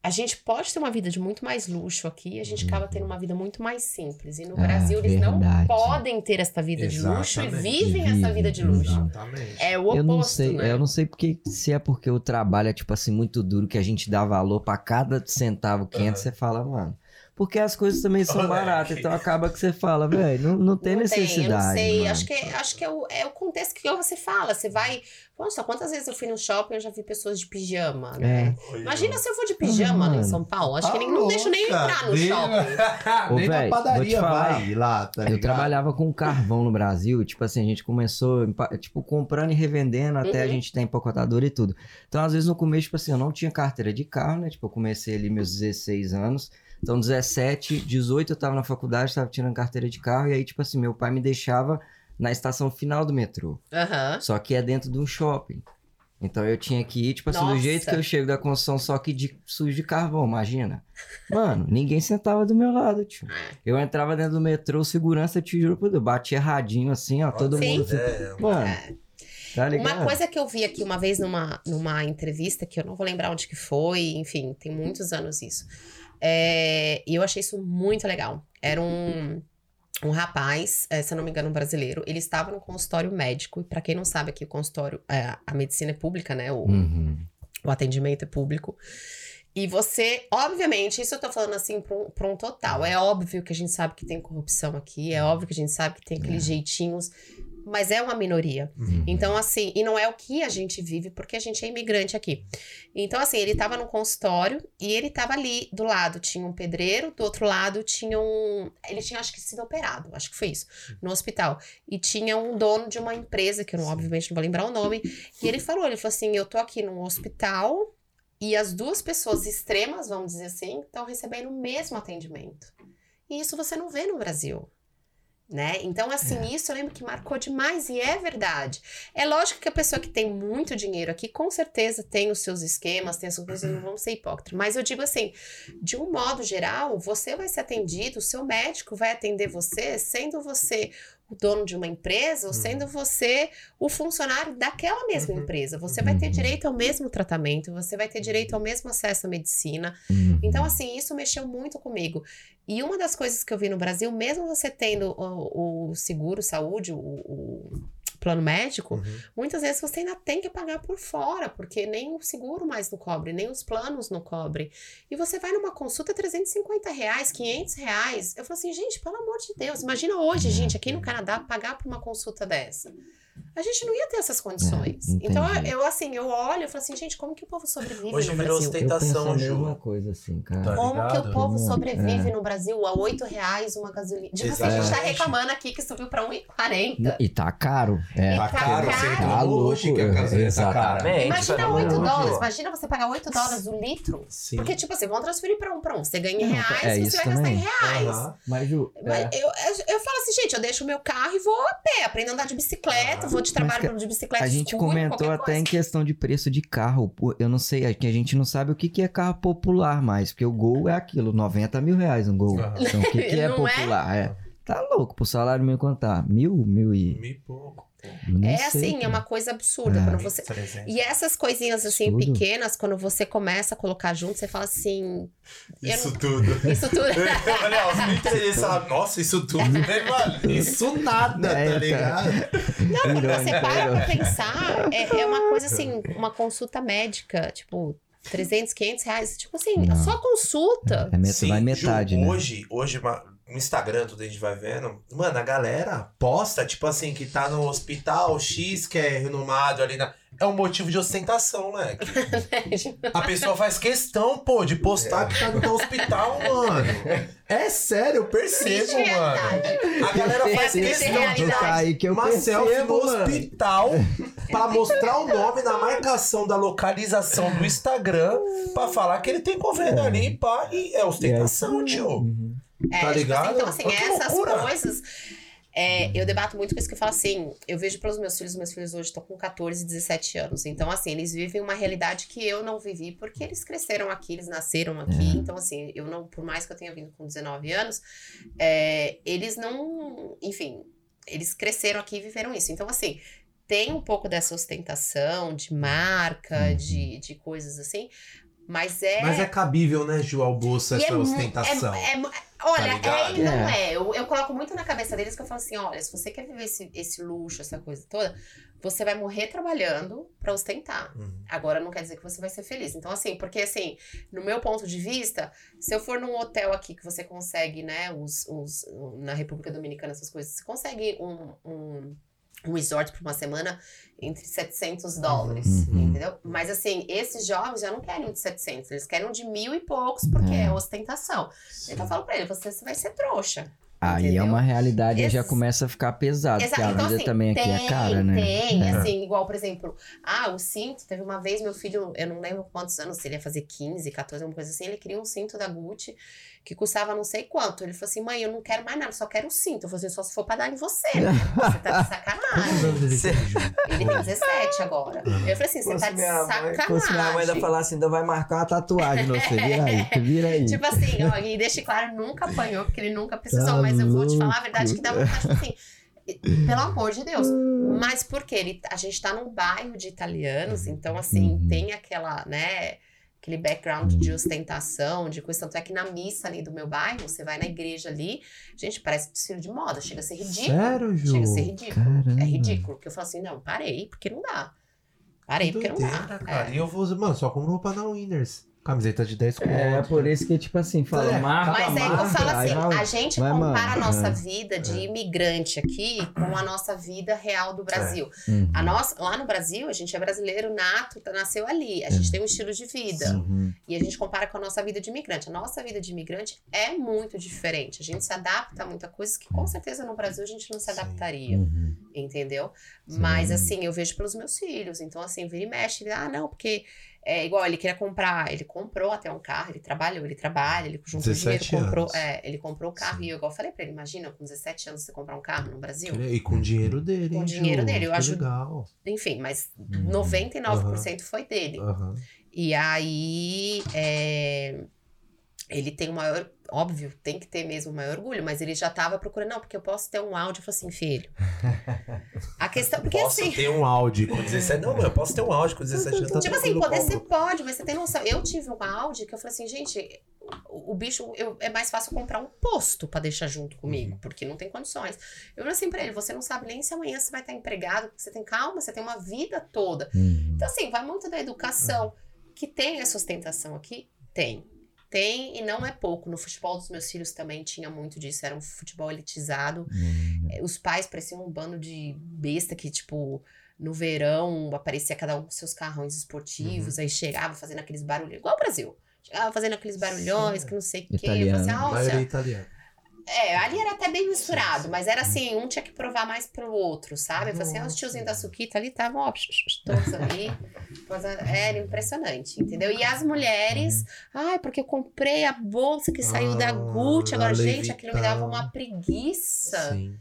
A gente pode ter uma vida de muito mais luxo aqui, a gente acaba tendo uma vida muito mais simples. E no Ah, Brasil, eles não verdade. podem ter essa vida de luxo e Exatamente. vivem Vivem, essa vida de luxo. Exatamente. É o oposto, eu não sei, né? eu não sei porque se é porque o trabalho é tipo assim muito duro que a gente dá valor pra cada centavo que entra, Aham. você fala, mano. Porque as coisas também são baratas, então acaba que você fala, velho, não, não tem Não necessidade. eu não sei. mano. Acho que, acho que é, o, é o contexto que você fala. Você vai. Nossa, quantas vezes eu fui no shopping e eu já vi pessoas de pijama, né? É. Imagina se eu for de pijama lá em Mano. São Paulo. Acho que Tá nem, não deixo nem louca, entrar no nem- shopping. Ô, nem na padaria falar. vai lá, tá Eu ligado? trabalhava com carvão no Brasil, tipo assim, a gente começou, tipo, comprando e revendendo até a Uhum. gente ter empacotadora e tudo. Então, às vezes, no começo, tipo assim, eu não tinha carteira de carro, né? Tipo, eu comecei ali meus 16 anos. Então, 17, 18 eu tava na faculdade, tava tirando carteira de carro, e aí, tipo assim, meu pai me deixava na estação final do metrô. Aham. Só que é dentro de um shopping. Então eu tinha que ir, tipo assim, do Nossa. jeito que eu chego da construção, só que de sujo de carvão, imagina. Mano, ninguém sentava do meu lado, tio. Eu entrava dentro do metrô, segurança, te juro por Deus, batia erradinho assim, ó, todo Sim. mundo. É, Mano, É. tá ligado? Uma coisa que eu vi aqui uma vez numa, numa entrevista, que eu não vou lembrar onde que foi, enfim, tem muitos anos isso. É, e eu achei isso muito legal. Era um, um rapaz, é, se não me engano, um brasileiro. Ele estava no consultório médico. E pra quem não sabe aqui, o consultório, é, a medicina é pública, né? O, Uhum. o atendimento é público. E você, obviamente, isso eu tô falando assim pra um, pra um total. É óbvio que a gente sabe que tem corrupção aqui, é óbvio que a gente sabe que tem aqueles jeitinhos, mas é uma minoria. Uhum. Então, assim, e não é o que a gente vive, porque a gente é imigrante aqui. Então, assim, ele tava no consultório e ele tava ali do lado, tinha um pedreiro, do outro lado tinha um. Ele tinha, acho que, sido operado, acho que foi isso, no hospital. E tinha um dono de uma empresa, que eu não, obviamente não vou lembrar o nome, e ele falou: ele falou assim, eu tô aqui num hospital. E as duas pessoas extremas, vamos dizer assim, estão recebendo o mesmo atendimento. E isso você não vê no Brasil. Né? Então, assim, isso eu lembro que marcou demais e é verdade. É lógico que a pessoa que tem muito dinheiro aqui, com certeza tem os seus esquemas, tem as suas coisas, não vamos ser hipócritas. Mas eu digo assim, de um modo geral, você vai ser atendido, o seu médico vai atender você, sendo você o dono de uma empresa ou sendo você o funcionário daquela mesma Uhum. empresa. Você vai ter Uhum. direito ao mesmo tratamento, você vai ter direito ao mesmo acesso à medicina. Uhum. Então, assim, isso mexeu muito comigo. E uma das coisas que eu vi no Brasil, mesmo você tendo o, o seguro saúde, o, o plano médico, Uhum. muitas vezes você ainda tem que pagar por fora, porque nem o seguro mais não cobre, nem os planos não cobrem. E você vai numa consulta 350 reais, 500 reais. Eu falo assim, gente, pelo amor de Deus, imagina hoje, gente, aqui no Canadá, pagar por uma consulta dessa. A gente não ia ter essas condições. É, não tem então, eu assim, eu olho e falo assim, gente, como que o povo sobrevive Hoje no virou Brasil? Eu penso a tentação, mesma Ju. coisa assim, cara. Tá Como que o povo sobrevive é. no Brasil a 8 reais uma gasolina? Tipo assim, a gente tá reclamando aqui que subiu pra 1,40. E tá caro. É. Tá Tá caro, caro. você Tá hoje que a gasolina tá cara. Imagina pelo 8 amor de dólares, imagina você pagar 8 dólares o litro. Sim. Porque, tipo assim, vão transferir pra um pra um. Você ganha em reais, é você vai gastar em também. reais. Aham. Mas, Ju, Mas é, eu, eu, eu falo assim, gente, eu deixo o meu carro e vou a pé, aprendo a andar de bicicleta, Ah. vou de trabalho que- de bicicleta. a gente escuro, comentou até em coisa. questão de preço de carro. Eu não sei, é a gente não sabe o que, que é carro popular mais, porque o Gol é aquilo, 90 mil reais um Gol. Então, o que, que é é? popular? É. Tá louco, pro salário mínimo contar? Mil, mil e... Mil e pouco. Não É sei, assim, é cara. uma coisa absurda. É. Quando você... 1.300. E essas coisinhas assim Tudo. pequenas, quando você começa a colocar junto, você fala assim. Isso não- tudo. Isso tudo. Olha, os 1.300 fala, nossa, isso tudo, né, mano? Isso nada, É, tá tá. ligado? Não, porque você para pra pensar, é, é uma coisa assim, uma consulta médica, tipo, 300, 500 reais. Tipo assim, Não. só consulta. É, met- Sim, vai metade, Ju, né? Hoje, hoje no Instagram, tudo a gente vai vendo. Mano, a galera posta, tipo assim, que tá no hospital X, que é renomado ali na. é um motivo de ostentação, moleque. A pessoa faz questão, pô, de postar que tá no hospital, mano. É sério, eu percebo, Triste mano. realidade. A galera faz Triste questão de Tá aí que eu uma selfie percebo, no mano. hospital pra mostrar o nome na marcação da localização do Instagram pra falar que ele tem convênio ali pá, e é ostentação, tio. É, Tá tipo ligado? assim, então, assim, essas loucura. coisas. é, eu debato muito com isso que eu falo assim. Eu vejo pelos meus filhos, meus filhos hoje estão com 14, 17 anos. Então, assim, eles vivem uma realidade que eu não vivi, porque eles cresceram aqui, eles nasceram aqui. Então, assim, eu não, por mais que eu tenha vindo com 19 anos, é, eles não. Enfim, eles cresceram aqui e viveram isso. Então, assim, tem um pouco dessa ostentação de marca, Uhum. de, de coisas assim. Mas é. Mas é cabível, né, Ju Alboço, E essa é ostentação. é- é olha, é ligado? e não é. Eu, eu coloco muito na cabeça deles que eu falo assim: olha, se você quer viver esse, esse luxo, essa coisa toda, você vai morrer trabalhando pra ostentar. Uhum. Agora não quer dizer que você vai ser feliz. Então, assim, porque assim, no meu ponto de vista, se eu for num hotel aqui que você consegue, né, os, os, na República Dominicana, essas coisas, você consegue um, um, um resort por uma semana entre 700 dólares, Uhum. entendeu? Mas assim, esses jovens já não querem um de 700, eles querem um de mil e poucos, porque é, É. ostentação. Então eu falo pra ele, você, você vai ser trouxa. Aí é Entendeu? uma realidade e já começa a ficar pesado, porque a. Então, vida assim, também aqui tem, é cara, né? Tem, É. assim, igual, por exemplo, ah, o cinto, teve uma vez meu filho, eu não lembro quantos anos, se ele ia fazer 15, 14, alguma coisa assim, ele queria um cinto da Gucci que custava não sei quanto. Ele falou assim, mãe, eu não quero mais nada, só quero o cinto. Eu falei assim, só se for pra dar em você. né? Você tá de sacanagem. Ele tem, Ju? Ele tem 17 agora. Eu falei assim, você tá de mãe- sacanagem. fosse minha mãe ainda falar assim, ainda vai marcar uma tatuagem no você, vira aí, vira aí. Tipo assim, ó, e deixe claro, nunca apanhou, porque ele nunca precisou, Tá mas eu vou te falar a verdade que dá vontade, tipo assim, pelo amor de Deus. Mas porque ele, a gente tá num bairro de italianos, então assim, Uhum. tem aquela, né, aquele background de ostentação, de coisa, tanto é que na missa ali do meu bairro, você vai na igreja ali, gente, parece desfile de moda, chega a ser ridículo. Sério, Ju? Chega a ser ridículo. Caramba. É ridículo. Que eu falo assim, não, parei, porque não dá. Parei, porque não dá. cara. É. E eu vou usar, mano, só com roupa na Winners. Camiseta de 10 conto. É, por isso que, tipo assim, fala, É, marca, Mas é que eu marca, falo assim, vai- a gente vai, compara a mano. nossa É. vida de imigrante aqui com a nossa vida real do Brasil. Uhum. A nossa, lá no Brasil, a gente é brasileiro nato, tá- nasceu ali. A gente tem um estilo de vida. Uhum. E a gente compara com a nossa vida de imigrante. A nossa vida de imigrante é muito diferente. A gente se adapta a muita coisa que com certeza no Brasil a gente não se adaptaria. Uhum. Entendeu? Sim. Mas assim, eu vejo pelos meus filhos. Então, assim, vira e mexe. Ah, não, porque é igual ele queria comprar. Ele comprou até um carro, ele trabalhou, ele trabalha, ele juntou 17 dinheiro, comprou. É, ele comprou o carro. Sim. E eu igual falei pra ele, imagina, com 17 anos você comprar um carro no Brasil. E com o dinheiro dele, Com o dinheiro dele, eu ajudo- legal. Enfim, mas Uhum. 99% foi dele. Aham. E aí, é, ele tem o maior, óbvio, tem que ter mesmo o maior orgulho, mas ele já tava procurando, não, porque eu posso ter um áudio. Eu falei assim, filho. A questão, porque posso assim. ter um Audi com 17 Não, mano, eu posso ter um Audi com 17 anos. Tá Tipo assim, poder você pode, mas você tem noção. Eu tive um Audi que eu falei assim, gente, o, o bicho, eu- é mais fácil comprar um posto pra deixar junto comigo, Uhum. porque não tem condições. Eu falei assim pra ele, você não sabe nem se amanhã você vai estar empregado, porque você tem calma, você tem uma vida toda. Uhum. Então, assim, vai muito da educação. Que tem essa ostentação aqui? Tem. Tem e não é pouco. No futebol dos meus filhos também tinha muito disso. Era um futebol elitizado. Uhum. Eh, Os pais pareciam um bando de besta que, tipo, no verão aparecia cada um com seus carrões esportivos, aí chegava fazendo aqueles barulhos, igual o Brasil. Chegava fazendo aqueles barulhões, que não sei o quê. Eu falei assim, Italiano. "Ah, A maioria é ali era até bem misturado, mas era assim, um tinha que provar mais pro outro, sabe? Eu falei assim, ah, os tiozinhos da Suquita ali estavam, ó, todos ali. Mas era impressionante, entendeu? E as mulheres, ai, porque eu comprei a bolsa que saiu da Ah, Gucci. Agora, da gente, aquilo me dava uma preguiça. Sim.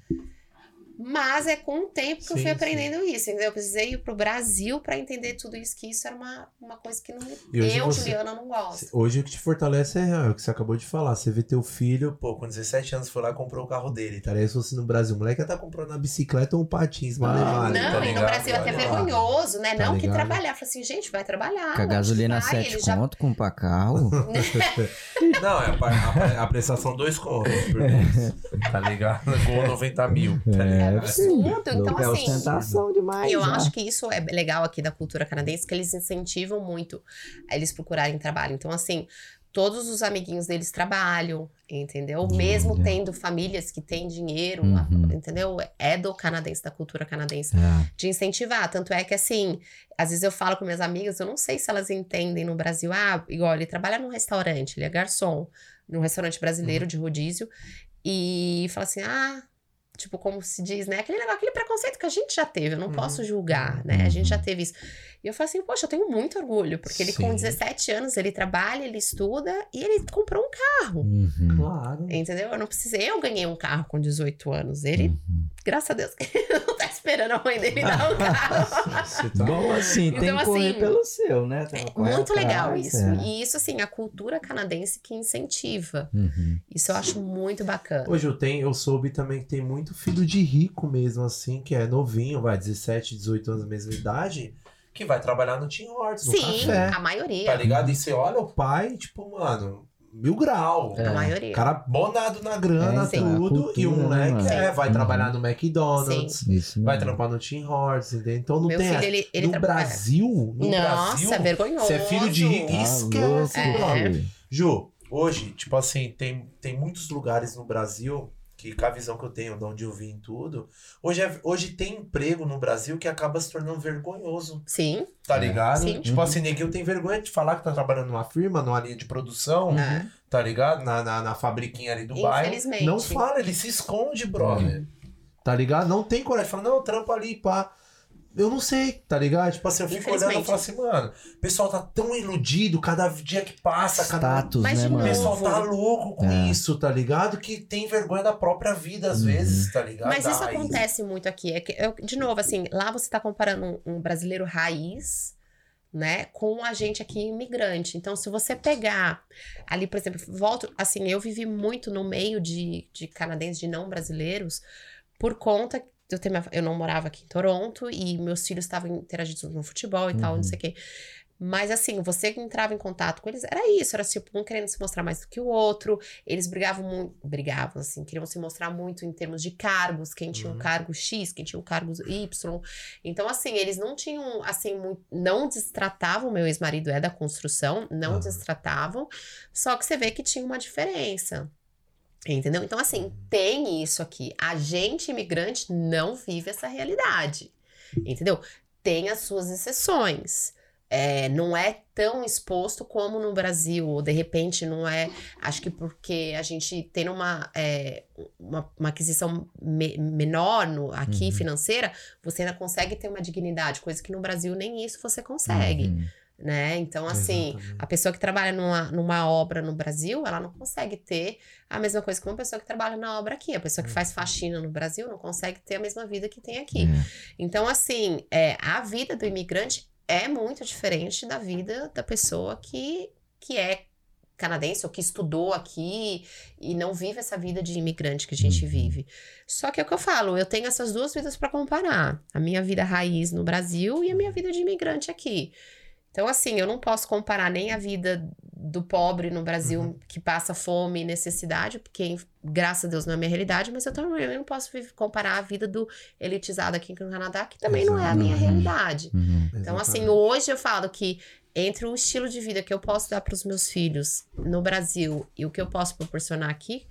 Mas é com o tempo que eu Sim, fui sim. aprendendo isso, entendeu? Eu precisei ir pro Brasil pra entender tudo isso, que isso era uma, uma coisa que não, eu, você- Juliana, não gosto. Hoje o que te fortalece é real, é o que você acabou de falar. Você vê teu filho, pô, com 17 anos foi lá e comprou o carro dele, tá? Aí se fosse no Brasil, o moleque ia tá comprando uma bicicleta ou um patins, mas Ah, levar, Não, tá e no ligado? Brasil é até vergonhoso, né? Tá não que ligado? trabalhar. Falei assim, gente, vai trabalhar. Com a gasolina vai? 7 Ele já conto, comprar carro. Não, é a, a- a prestação dois contos por mês, tá ligado? Com 90 mil, tá É, ligado? absurdo. Então, é assim, ostentação demais. eu né? acho que isso é legal aqui da cultura canadense, que eles incentivam muito a eles procurarem trabalho. Então, assim, todos os amiguinhos deles trabalham, entendeu? Mesmo tendo famílias que têm dinheiro, Uhum. entendeu? É do canadense, da cultura canadense É. de incentivar. Tanto é que, assim, às vezes eu falo com minhas amigas, eu não sei se elas entendem no Brasil. Ah, igual ele trabalha num restaurante, ele é garçom, num restaurante brasileiro de rodízio, e fala assim: ah. Tipo, como se diz, né? Aquele negócio, aquele preconceito que a gente já teve, eu não Uhum. posso julgar, né? A gente já Uhum. teve isso. E eu falo assim, poxa, eu tenho muito orgulho, porque ele com Sim. 17 anos, ele trabalha, ele estuda e ele comprou um carro. Uhum. Claro. Entendeu? Eu não precisei, eu ganhei um carro com 18 anos. Ele, Uhum. graças a Deus, ele não tá esperando a mãe dele dar um carro. Tá- Bom, assim, tem Então, que correr assim, pelo seu, né? Tem que É muito legal atrás, isso. é. E isso, assim, a cultura canadense que incentiva. Uhum. Isso eu acho muito bacana. Hoje eu tenho, eu soube também que tem muito filho de rico mesmo, assim, que é novinho, vai, 17, 18 anos, mesma idade, que vai trabalhar no Tim Hortons, no Sim, café. a maioria. Tá ligado? E você olha o pai, tipo, mano, mil grau. É. A maioria. Cara bonado na grana, É, então, a tudo. cultura, e o né, moleque mano? é, vai Sim. trabalhar no McDonald's, Isso vai trampar no Tim Hortons, entendeu? Então não Meu tem filho, ele, ele no trabalha. Brasil, no Nossa, Brasil, é vergonhoso. você é filho de rico, Ah, esquece, louco, É. Ju, hoje, tipo assim, tem, tem muitos lugares no Brasil que, com a visão que eu tenho, de onde eu vim tudo, hoje, é- hoje tem emprego no Brasil que acaba se tornando vergonhoso, Sim, tá É. ligado? Sim. Tipo Uhum. assim, neguinho tem vergonha de falar que tá trabalhando numa firma, numa linha de produção, É. tá ligado? Na, na, na fabriquinha ali do bairro. infelizmente. Não fala, ele se esconde, brother. Tá ligado? Não tem coragem. Fala, não, eu trampo ali, pá. Eu não sei, tá ligado? Tipo assim, eu fico olhando e falo assim, mano, o pessoal tá tão iludido, cada dia que passa, cada Status, Mas né, o mano? pessoal tá louco com É. isso, tá ligado? Que tem vergonha da própria vida, às Uhum. vezes, tá ligado? Mas isso Ai, acontece muito aqui. É que, eu- de novo, assim, lá você tá comparando um, um brasileiro raiz, né, com a gente aqui imigrante. Então, se você pegar ali, por exemplo, volto, assim, eu vivi muito no meio de, de canadenses, de não brasileiros, por conta eu ter minha, eu não morava aqui em Toronto e meus filhos estavam interagidos no futebol e tal, Uhum. não sei o quê. Mas assim, você que entrava em contato com eles, era isso, era tipo, um querendo se mostrar mais do que o outro, eles brigavam muito, brigavam assim, queriam se mostrar muito em termos de cargos, quem tinha um Uhum. cargo X, quem tinha um cargo Y. Então assim, eles não tinham assim, muito, não destratavam, meu ex-marido é da construção, não Aham. destratavam, só que você vê que tinha uma diferença. Entendeu? Então, assim, tem isso aqui. A gente imigrante não vive essa realidade. Entendeu? Tem as suas exceções. É, não é tão exposto como no Brasil, ou de repente não é. Acho que porque a gente tem uma, é, uma, uma aquisição me- menor no, aqui Uhum. financeira, você ainda consegue ter uma dignidade, coisa que no Brasil nem isso você consegue, Uhum. Né? Então, assim, Exatamente. a pessoa que trabalha numa, numa obra no Brasil, ela não consegue ter a mesma coisa que uma pessoa que trabalha na obra aqui. A pessoa que faz faxina no Brasil não consegue ter a mesma vida que tem aqui. É. Então, assim, é, a vida do imigrante é muito diferente da vida da pessoa que, que é canadense ou que estudou aqui e não vive essa vida de imigrante que a gente Uhum. vive. Só que é o que eu falo, eu tenho essas duas vidas para comparar. A minha vida raiz no Brasil e a minha vida de imigrante aqui. Então, assim, eu não posso comparar nem a vida do pobre no Brasil Uhum. que passa fome e necessidade, porque, graças a Deus, não é a minha realidade, mas eu também não posso comparar a vida do elitizado aqui no Canadá, que também não é a minha Exato. realidade. Uhum. Então, assim, hoje eu falo que entre o estilo de vida que eu posso dar para os meus filhos no Brasil e o que eu posso proporcionar aqui,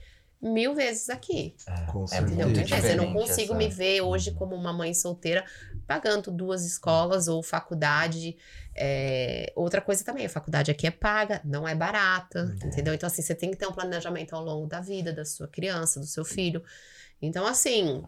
mil vezes aqui. Com É certeza. Entendeu? eu não consigo essa- me ver hoje como uma mãe solteira pagando duas escolas ou faculdade. É, Outra coisa também, a faculdade aqui é paga, não é barata, É. entendeu? Então, assim, você tem que ter um planejamento ao longo da vida da sua criança, do seu filho. Então, assim,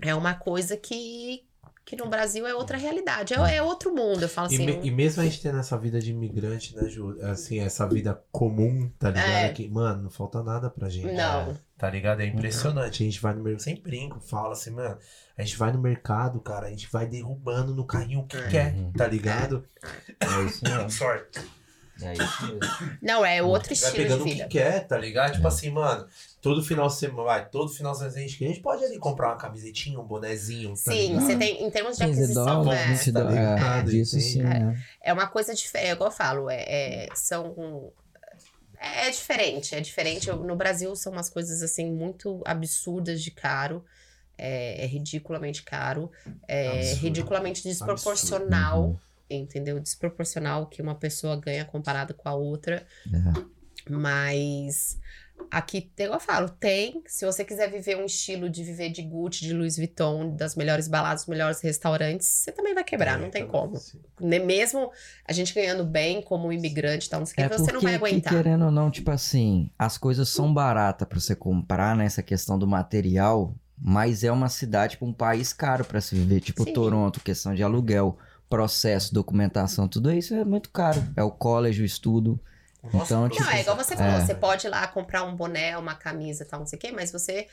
é uma coisa que, que no Brasil é outra realidade, é, é outro mundo. Eu falo E, assim. me- e mesmo a gente tendo essa vida de imigrante, né, Ju? Assim, essa vida comum, tá ligado? É. Que, mano, não falta nada pra gente. Não. Tá ligado? É impressionante. A gente vai no mercado, sem brinco, fala assim, mano. A gente vai no mercado, cara, a gente vai derrubando no carrinho o que É. quer, Uhum. tá ligado? É isso mesmo. Sorry. É isso mesmo. Não, é outro Vai estilo pegando de o que quer, tá ligado? Tipo É. assim, mano, todo final de semana, vai, todo final de semana a gente, a gente pode ali comprar uma camisetinha, um bonezinho, tá Sim, ligado? você tem, em termos de 15 aquisição, dólares, é, 20 Tá. É, disso sim, né? é uma coisa diferente, é igual eu falo, é, é- são. É, é diferente, é diferente. Eu- no Brasil são umas coisas assim muito absurdas de caro. É, é ridiculamente caro. É Absurdo. ridiculamente desproporcional. Uhum. Entendeu? Desproporcional o que uma pessoa ganha comparado com a outra. É. Mas aqui, eu falo, tem. Se você quiser viver um estilo de viver de Gucci, de Louis Vuitton, das melhores baladas, dos melhores restaurantes, você também vai quebrar, não tem como. Ne- Mesmo a gente ganhando bem como imigrante, tal, não sei É que, você não vai aguentar. querendo ou não, tipo assim, as coisas são baratas pra você comprar nessa questão do material, mas é uma cidade, tipo, um país caro pra se viver. Tipo Sim. Toronto, questão de aluguel, processo, documentação, tudo isso é muito caro. É o college, o estudo. Nossa, Então, tipo, Não, é igual você falou, É. você pode ir lá comprar um boné, uma camisa, tal, não sei o quê, mas você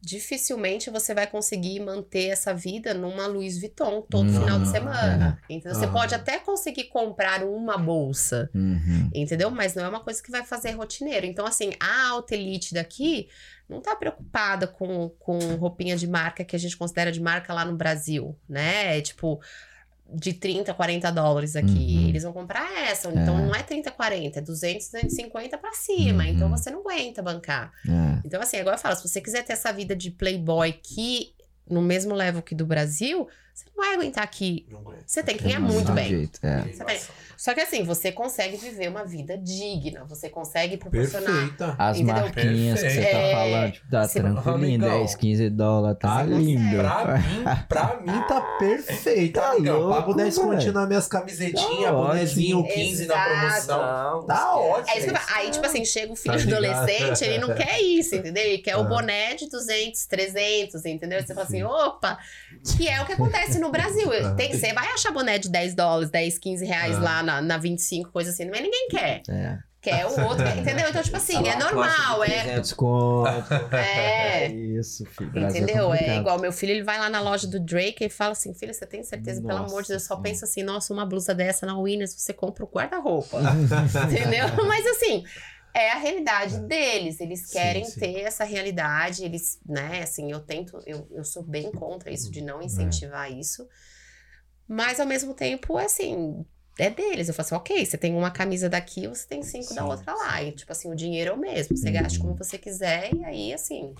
dificilmente você vai conseguir manter essa vida numa Louis Vuitton todo Hum, final de semana. Então você Aham. pode até conseguir comprar uma bolsa, Uhum. entendeu? Mas não é uma coisa que vai fazer rotineiro. Então, assim, a alta elite daqui não tá preocupada com, com roupinha de marca que a gente considera de marca lá no Brasil, né? É tipo de 30, 40 dólares aqui. Uhum. Eles vão comprar essa. Então É. não é 30, 40, é 200, 250 pra cima. Uhum. Então você não aguenta bancar. É. Então, assim, agora eu falo, se você quiser ter essa vida de playboy que no mesmo level que do Brasil, você não vai aguentar aqui. Você tem que ganhar muito bem. jeito, é. Você tem- Só que assim, você consegue viver uma vida digna, você consegue proporcionar. Perfeita. As Entendeu? marquinhas que você tá falando, tipo, tá se- tranquilinho, Amigão. 10, 15 dólares, tá Você lindo. Pra mim, pra mim tá perfeito. Tá amigão. louco, Pago 10 velho. continhos nas minhas camisetinhas, Tá bonezinho ótimo. 15 na Exato. promoção. Tá ótimo. É isso que. Aí, tipo assim, chega o filho Tá adolescente, ele não quer isso, entendeu? Ele quer o Ah. boné de 200, 300, entendeu? Você fala assim, opa, que é o que acontece no Brasil. Ah. Tem, você vai achar boné de 10 dólares, 10, 15 reais Ah. lá na, na 25, coisa assim, mas ninguém quer. É. Quer o outro, quer, entendeu? Então, tipo assim, é normal, é. 300 conto. É. É isso, filho. Brasil Entendeu? É complicado. igual meu filho, ele vai lá na loja do Drake e fala assim: Filho, você tem certeza? Pelo Nossa amor de Deus, só pensa assim: Nossa, uma blusa dessa na Winners, você compra o guarda-roupa. Entendeu? Mas assim, é a realidade deles. Eles Sim, querem sim. ter essa realidade. Eles, né, assim, eu tento, eu, eu sou bem contra isso, de É. não incentivar isso. Mas ao mesmo tempo, assim. É deles. Eu falo assim, ok, você tem uma camisa daqui, você tem cinco da Sim, outra lá. E, tipo assim, o dinheiro é o mesmo. Você gasta como você quiser, e aí, assim,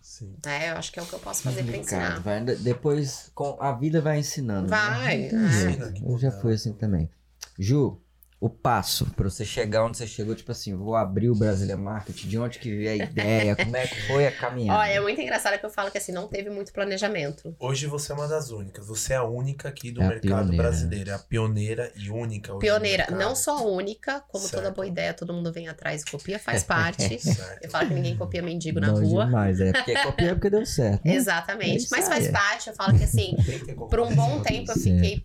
Sim. é, eu acho que é o que eu posso fazer pra ensinar. vai, de- depois com, a vida vai ensinando. né? Vai, tem é. Eu já fui assim também. Ju, o passo pra você chegar onde você chegou, tipo assim, vou abrir o Brasília Market, de onde que veio a ideia, como é que foi a caminhada? Olha, é muito engraçado que eu falo que assim, não teve muito planejamento. Hoje você é uma das únicas. Você é a única aqui do É mercado pioneira. brasileiro. É a pioneira e única. Pioneira, não só única, como toda Certo. boa ideia, todo mundo vem atrás e copia, faz parte. Certo. Eu falo que ninguém copia mendigo na Bom rua. demais, é porque copiou porque deu certo. né? É Exatamente. isso Mas faz parte, eu falo que assim, por um bom tempo eu fiquei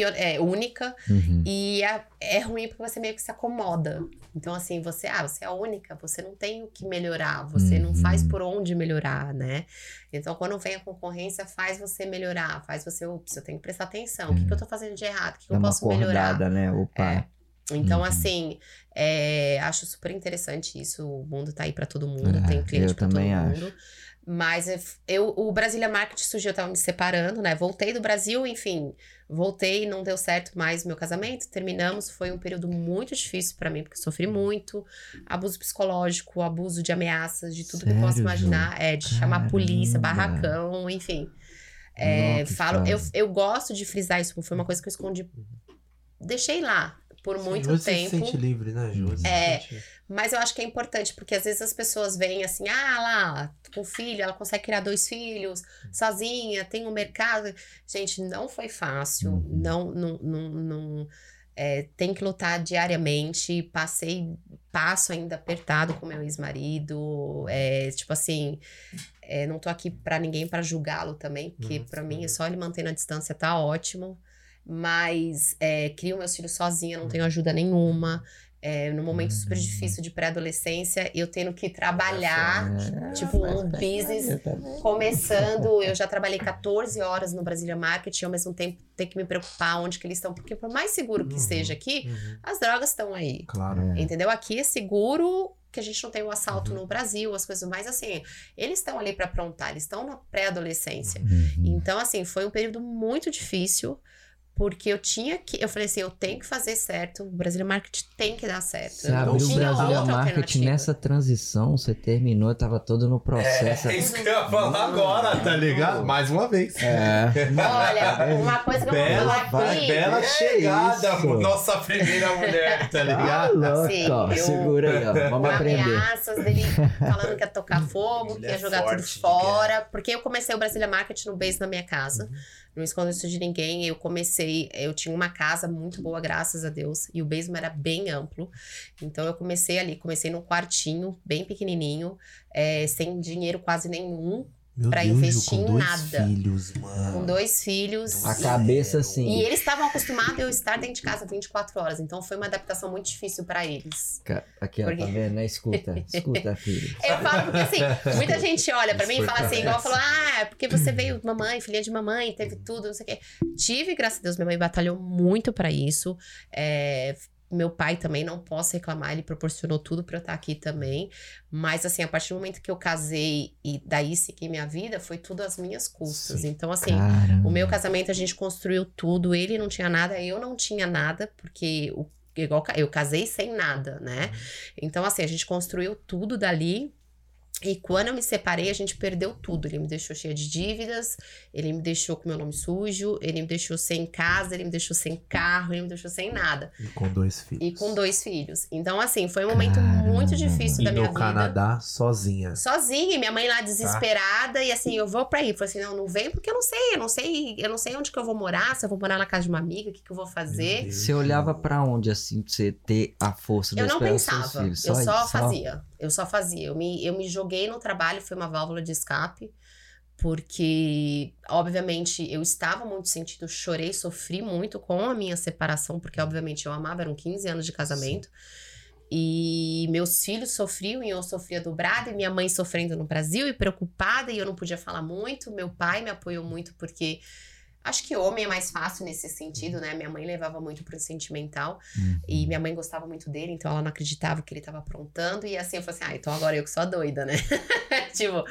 Certo. pio- é, única Uhum. e é, é ruim porque você meio que se acomoda. Então, assim, você, ah, você é a única, você não tem o que melhorar, você não Uhum. faz por onde melhorar, né? Então, quando vem a concorrência, faz você melhorar, faz você, ups, eu tenho que prestar atenção. O que, que eu tô fazendo de errado? O que, que eu posso melhorar? né? Opa. É. Então, Uhum. assim, é, acho super interessante isso. O mundo tá aí pra todo mundo, É, tem cliente pra todo mundo. Mas é- eu, o Brasília Market surgiu, eu tava me separando, né? Voltei do Brasil, enfim, voltei, não deu certo mais o meu casamento, terminamos. Foi um período muito difícil pra mim, porque sofri muito. Abuso psicológico, abuso de ameaças, de tudo que eu posso Sério, imaginar. É, de chamar a polícia, Caramba. barracão, enfim. É, Nossa, falo, eu, cara. eu gosto de frisar isso, foi uma coisa que eu escondi. Deixei lá por muito Hoje tempo. Você se sente livre, né, Ju? Você se É. sente- Mas eu acho que é importante, porque às vezes as pessoas veem assim, ah lá, com filho, ela consegue criar dois filhos sozinha, tem um mercado. Gente, não foi fácil, Uhum. não, não, não, não- é, tem que lutar diariamente. Passei, passo ainda apertado com meu ex-marido, é, tipo assim, é, não tô aqui pra ninguém pra julgá-lo também, porque Uhum, pra mim é uhum. só ele mantendo a distância tá ótimo. Mas é, crio meus filhos sozinha, não tenho ajuda nenhuma. É, num momento super Uhum. difícil de pré-adolescência, eu tendo que trabalhar, É, tipo, um business Eu começando. Eu já trabalhei 14 horas no Brasília Market e ao mesmo tempo ter que me preocupar onde que eles estão, porque por mais seguro que Uhum. esteja aqui, Uhum. as drogas estão aí. Claro. É. Entendeu? Aqui é seguro que a gente não tem o assalto Uhum. no Brasil, as coisas mais assim. Eles estão ali pra aprontar, eles estão na pré-adolescência. Uhum. Então, assim, foi um período muito difícil. Porque eu tinha que. Eu falei assim, eu tenho que fazer certo. O Brasília Market tem que dar certo. Você abriu o tinha Brasília outra Market alternativa. nessa transição, você terminou, tava todo no processo. É isso que eu ia falar agora, tá ligado? Mais uma vez. É. Olha, uma coisa que eu vou Bela, falar vai, aqui. bela É chegada, isso. nossa primeira mulher, tá Ah, ligado? louco, Sim, ó, eu- segura aí, ó. Vamos aprender. ameaças dele falando que ia tocar fogo, que Mulher ia jogar forte tudo fora. Porque eu comecei o Brasília Market no base da minha casa. Uhum. Não escondo isso de ninguém. Eu comecei, eu tinha uma casa muito boa, graças a Deus. E o basement era bem amplo. Então eu comecei ali, comecei num quartinho, bem pequenininho, é, sem dinheiro quase nenhum, Deus, investir em com dois nada. filhos, mano. com dois filhos. A cabeça, assim. E eles estavam acostumados a eu estar dentro de casa 24 horas. Então foi uma adaptação muito difícil pra eles. Aqui, ó, Porque- tá vendo? né? Escuta, escuta, filho. Eu falo porque assim, muita gente olha pra mim e fala assim, igual falou, ah, é porque você veio mamãe, filha de mamãe, teve tudo, não sei o quê. Tive, graças a Deus, minha mãe batalhou muito pra isso. É, meu pai também, não posso reclamar, ele proporcionou tudo pra eu estar aqui também. Mas assim, a partir do momento que eu casei e daí segui minha vida, foi tudo às minhas custas. Sim. Então, assim, Caramba. o meu casamento a gente construiu tudo, ele não tinha nada, eu não tinha nada, porque o, igual eu casei sem nada, né? Então, assim, a gente construiu tudo dali. E quando eu me separei, a gente perdeu tudo. Ele me deixou cheia de dívidas, ele me deixou com meu nome sujo, ele me deixou sem casa, ele me deixou sem carro, ele me deixou sem nada. E com dois filhos. E com dois filhos. Então, assim, foi um momento Caramba. muito difícil E da minha no vida. Canadá, sozinha. Sozinha, e minha mãe Tá. lá desesperada, e assim, eu vou pra ir. Falei assim, não, não vem porque eu não sei, eu não sei, eu não sei onde que eu vou morar, se eu vou morar na casa de uma amiga, o que, que eu vou fazer. Você olhava pra onde, assim, pra você ter a força de Eu não pensava, filhos? eu só isso, fazia. Eu só fazia. Eu me, eu me joguei no trabalho, foi uma válvula de escape, porque, obviamente, eu estava muito sentido, chorei, sofri muito com a minha separação, porque, obviamente, eu amava, eram 15 anos de casamento. E meus filhos sofriam e eu sofria dobrado, e minha mãe sofrendo no Brasil e preocupada, e eu não podia falar muito. Meu pai me apoiou muito, porque acho que homem é mais fácil nesse sentido, né? Minha mãe levava muito pro sentimental. Uhum. E minha mãe gostava muito dele, então ela não acreditava que ele tava aprontando. E assim, eu falei assim, ah, então agora eu que sou a doida, né? tipo,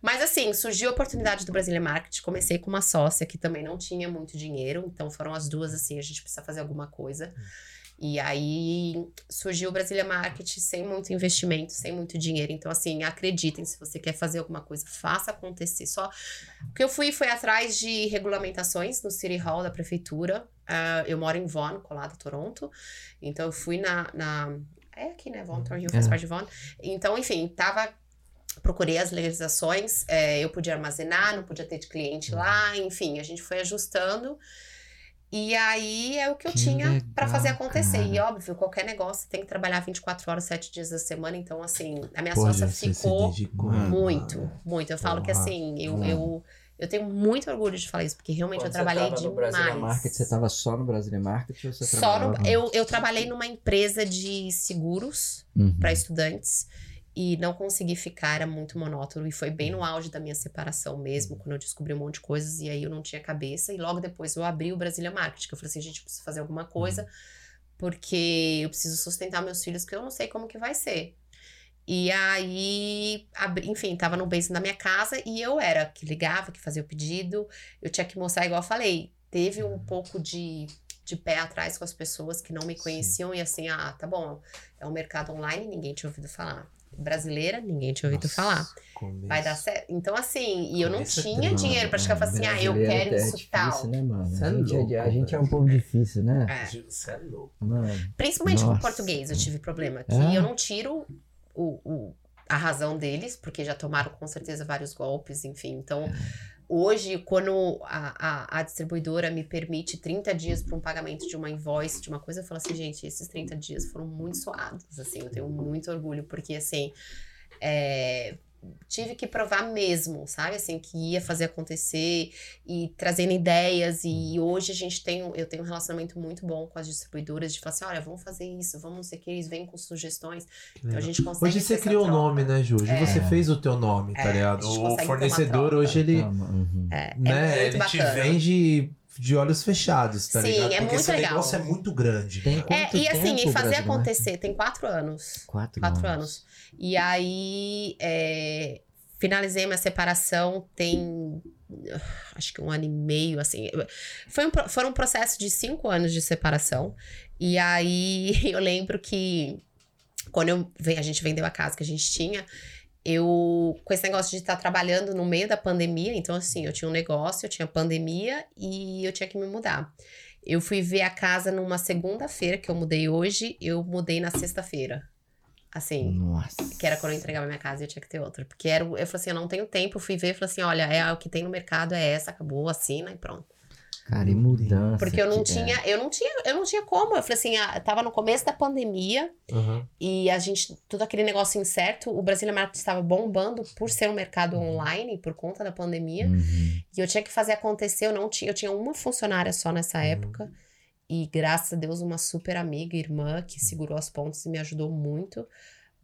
mas assim, surgiu a oportunidade do Brasília Market. Comecei com uma sócia que também não tinha muito dinheiro. Então foram as duas assim, a gente precisa fazer alguma coisa. E aí surgiu o Brasília Market sem muito investimento, sem muito dinheiro. Então, assim, acreditem, se você quer fazer alguma coisa, faça acontecer. Só o que eu fui foi atrás de regulamentações no City Hall da prefeitura. Ah, eu moro em Vaughan, colado a Toronto. Então, eu fui na. na é aqui, né? Vaughan, Thornhill faz É. parte de Vaughan. Então, enfim, tava. Procurei as legalizações, é, eu podia armazenar, não podia ter de cliente lá, enfim, a gente foi ajustando. E aí é o que eu Que tinha pra fazer acontecer. cara. E óbvio, qualquer negócio tem que trabalhar 24 horas, 7 dias da semana. Então, assim, a minha Pô, sócia Ju, você se ficou muito, mano. muito. Eu falo que Porra. assim, eu, eu, eu tenho muito orgulho de falar isso, porque realmente Quando eu trabalhei você tava no Brasília demais. Market, você tava só no Brasília Market ou você Só no, eu, eu trabalhei numa empresa de seguros Uhum. para estudantes e não consegui ficar, era muito monótono. E foi bem no auge da minha separação mesmo, quando eu descobri um monte de coisas e aí eu não tinha cabeça. E logo depois eu abri o Brasília Market, que eu falei assim: gente, precisa fazer alguma coisa, porque eu preciso sustentar meus filhos, que eu não sei como que vai ser. E aí, abri, enfim, tava no base da minha casa e eu era que ligava, que fazia o pedido. Eu tinha que mostrar, igual eu falei, teve um pouco de, de pé atrás com as pessoas que não me Sim. conheciam e assim, ah, tá bom, é um mercado online, ninguém tinha ouvido falar. Brasileira, ninguém tinha ouvido Nossa, falar. começo. Vai dar certo. Então, assim, e eu não Começo é tinha dinheiro pra chegar e falar assim, ah, eu quero é isso difícil, tal. né, mano? Você é a, gente é, louco, de- a gente é um povo difícil, né? É. Você é louco. Mano, Principalmente com Nossa. português, eu tive problema. Que É? eu não tiro o, o- a razão deles, porque já tomaram com certeza vários golpes, enfim. Então, hoje, quando a, a, a distribuidora me permite 30 dias para um pagamento de uma invoice, de uma coisa, eu falo assim, gente, esses 30 dias foram muito suados, assim, eu tenho muito orgulho, porque assim. é, tive que provar mesmo, sabe? Assim, que ia fazer acontecer e trazendo ideias. E hoje a gente tem, um- eu tenho um relacionamento muito bom com as distribuidoras de falar assim: olha, vamos fazer isso, vamos não sei o que, eles vêm com sugestões. Então a gente consegue. Hoje você criou o nome, né, Ju? Hoje É. você fez o teu nome, tá É, ligado? a gente O fornecedor hoje ele, Calma, uhum. É, é né, muito ele te vende de olhos fechados, tá Sim, ligado? é Porque muito esse legal. negócio é muito grande. Tem. É, e assim, e fazer Brasil, né? acontecer, tem quatro anos. Quatro, Quatro anos. E aí, é, finalizei minha separação tem acho que um ano e meio, assim. Foi um, foram um processo de cinco anos de separação. E aí eu lembro que quando eu, a gente vendeu a casa que a gente tinha, eu, com esse negócio de estar trabalhando no meio da pandemia, então assim, eu tinha um negócio, eu tinha pandemia e eu tinha que me mudar. Eu fui ver a casa numa segunda-feira, que eu mudei hoje, eu mudei na sexta-feira. Assim, Nossa. que era quando eu entregava minha casa e eu tinha que ter outra. Porque era, eu falei assim, eu não tenho tempo, eu fui ver e falei assim, olha, é o que tem no mercado é essa, acabou, assina e pronto. Cara, e mudança. Porque eu não que- tinha, eu não tinha, eu não tinha como. Eu falei assim, ah, tava no começo da pandemia Aham. e a gente, tudo aquele negócio incerto, o Brasília Market estava bombando por ser um mercado online, por conta da É. pandemia. Uhum. E eu tinha que fazer acontecer, eu não tinha, eu tinha uma funcionária só nessa época. E graças a Deus, uma super amiga, irmã, que segurou as pontas e me ajudou muito.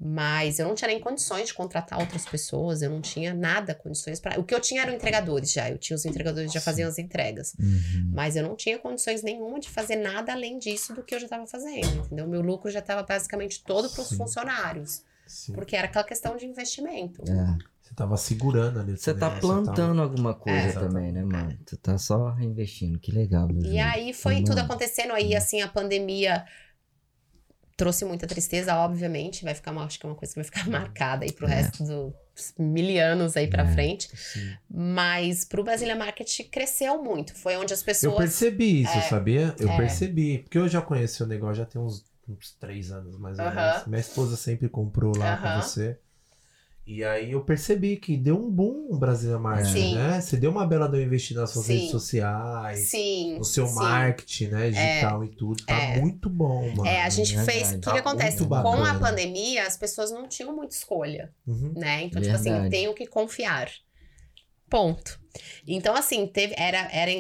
Mas eu não tinha nem condições de contratar outras pessoas, eu não tinha nada condições para. O que eu tinha eram entregadores já, eu tinha os entregadores que já faziam as entregas. Uhum. Mas eu não tinha condições nenhuma de fazer nada além disso do que eu já estava fazendo, entendeu? Meu lucro já estava basicamente todo para os funcionários, Sim. porque era aquela questão de investimento. É. Você tava segurando ali. Você tá plantando alguma coisa É. também, né, mano? Tu tá só investindo. Que legal? E Júlio? aí foi Mano. tudo acontecendo aí, assim, a pandemia trouxe muita tristeza, obviamente, vai ficar, uma, acho que é uma coisa que vai ficar marcada aí pro É. resto dos mil anos aí pra É. frente, Sim. mas pro Brasília Market cresceu muito, foi onde as Eu pessoas... percebi isso, É. sabia? Eu É. percebi. Porque eu já conheci o negócio já tem uns, uns três anos, mais ou menos. Minha esposa sempre comprou lá com Aham. você. E aí eu percebi que deu um boom Brasília Marketing, Sim. né? Você deu uma bela de eu investir nas suas Sim. redes sociais, Sim, no seu sim. marketing, né? Digital e tudo. Tá É. muito bom, mano. É, a gente verdade. fez. O que, Tá que acontece? Com a pandemia, as pessoas não tinham muita escolha, Uhum. né? Então, tipo assim, Verdade. tenho que confiar. Ponto. Então, assim, teve. Era. era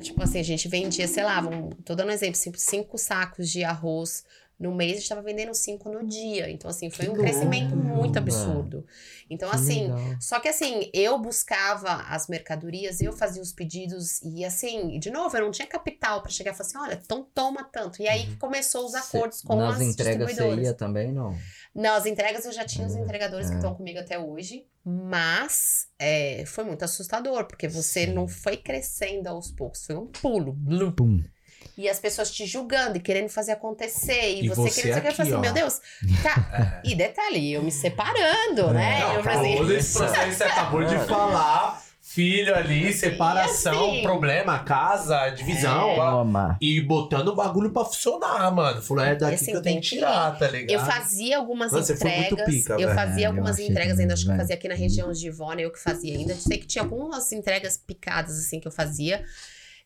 tipo assim, a gente vendia, sei lá, vamos, tô dando um exemplo, cinco, cinco sacos de arroz no mês, a gente tava vendendo cinco no dia. Então, assim, foi Que um crescimento muito absurdo. Então, Que assim, legal. só que assim, eu buscava as mercadorias, eu fazia os pedidos e assim, de novo, eu não tinha capital pra chegar e falar assim, olha, então toma tanto. E aí que começou os acordos com Nas as entregas você ia também, não? Não, as entregas eu já tinha os É, entregadores que é. estão comigo até hoje, mas é, foi muito assustador, porque você Sim. não foi crescendo aos poucos, foi um pulo. blum. Pum. E as pessoas te julgando e querendo fazer acontecer. E, E você, você querendo eu aqui, falei assim, ó. meu Deus. Tá. E detalhe, eu me separando, né? Não, eu falei todo esse processo que você acabou de falar, filho ali, separação, assim- problema, casa, divisão, É. e botando o bagulho pra funcionar, mano. Falou, é daqui assim, que eu tenho que tirar, tá ligado? Eu fazia algumas Mano, você foi muito entregas. pica, eu velho. fazia É, eu algumas achei entregas ainda, acho que eu fazia aqui na região de Ivone, eu que fazia ainda. Sei que tinha algumas entregas picadas, assim, que eu fazia.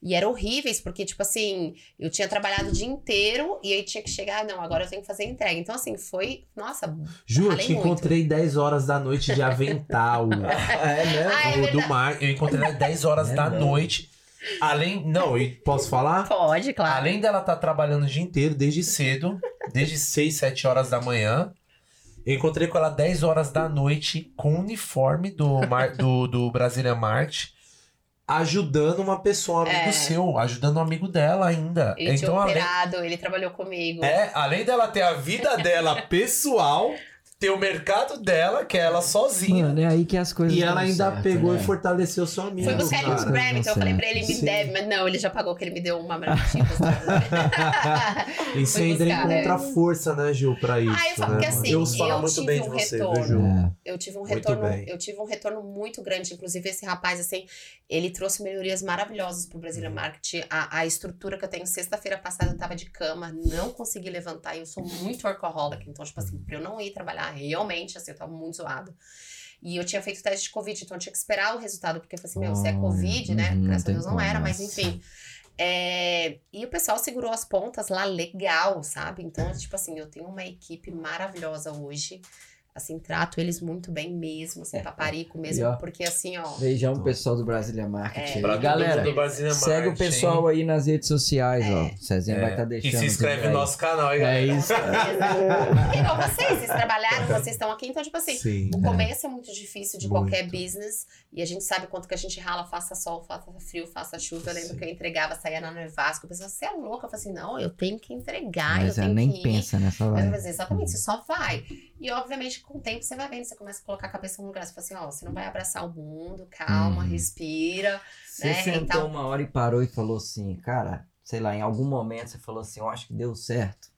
E eram horríveis, porque, tipo assim, eu tinha trabalhado o dia inteiro e aí tinha que chegar, não, agora eu tenho que fazer entrega. Então, assim, foi, nossa, Ju, eu te muito. encontrei 10 horas da noite de avental. É, né? Ah, é do verdade. mar. Eu encontrei ela 10 horas É da noite. Além. Não, e posso falar? pode, claro. Além dela estar trabalhando o dia inteiro, desde cedo, desde 6, 7 horas da manhã. Eu encontrei com ela 10 horas da noite com o uniforme do, mar, do, do Brasília Market, ajudando uma pessoa, um amigo É. seu, ajudando um amigo dela ainda. Ele tinha então, além, operado, ele trabalhou comigo. é, além dela ter a vida dela pessoal, ter o mercado dela, que é ela sozinha. Mano, é aí que as coisas E ela ainda certo, pegou né? e fortaleceu seu amigo. Fui buscar ele no Grammy, então eu falei pra ele, me Sim. deve, mas não, ele já pagou que ele me deu uma marmitinha. E você ainda encontra é. força, né, Gil, pra isso. Ah, eu falo né, que assim, eu ouço falar eu muito tive bem um de você, retorno. viu, Gil? É. Eu tive um retorno, eu tive um retorno muito grande. Inclusive, esse rapaz, assim, ele trouxe melhorias maravilhosas pro Brasília Uhum. Market. A, a estrutura que eu tenho, sexta-feira passada eu tava de cama, não consegui levantar. e Eu sou muito workaholic, então, tipo assim, pra eu não ir trabalhar, realmente, assim, eu tava muito zoado. E eu tinha feito teste de Covid, então eu tinha que esperar o resultado, porque eu falei assim, meu, se é Covid, né? uhum, Graças a Deus não era, mas enfim. É, e o pessoal segurou as pontas lá legal, sabe? Então, tipo assim, eu tenho uma equipe maravilhosa hoje. Assim, trato eles muito bem mesmo, assim, paparico mesmo, ó, porque assim, ó. Beijão pro pessoal do Brasília Marketing. É. Pra todo Galera, do Brasília segue o Marketing, pessoal aí nas redes sociais, ó. O Cezinha É. vai estar deixando. E se inscreve no nosso canal aí, É galera. isso. Porque igual vocês, vocês trabalharam, vocês estão aqui, então, tipo assim, Sim. o começo é muito difícil de Muito. qualquer business e a gente sabe quanto que a gente rala, faça sol, faça frio, faça chuva. Eu lembro Sim. que eu entregava, saía na nevasca, o pessoal, você é louca? Eu falei assim, não, eu tenho que entregar, Mas eu ela tenho nem que ir. pensa nessa falei assim, exatamente, você só vai. E, obviamente, com o tempo você vai vendo, você começa a colocar a cabeça no lugar. Você fala assim, ó, você não vai abraçar o mundo, calma, Uhum. respira. Você né, sentou então- uma hora e parou e falou assim, cara, sei lá, em algum momento você falou assim, eu acho que deu certo.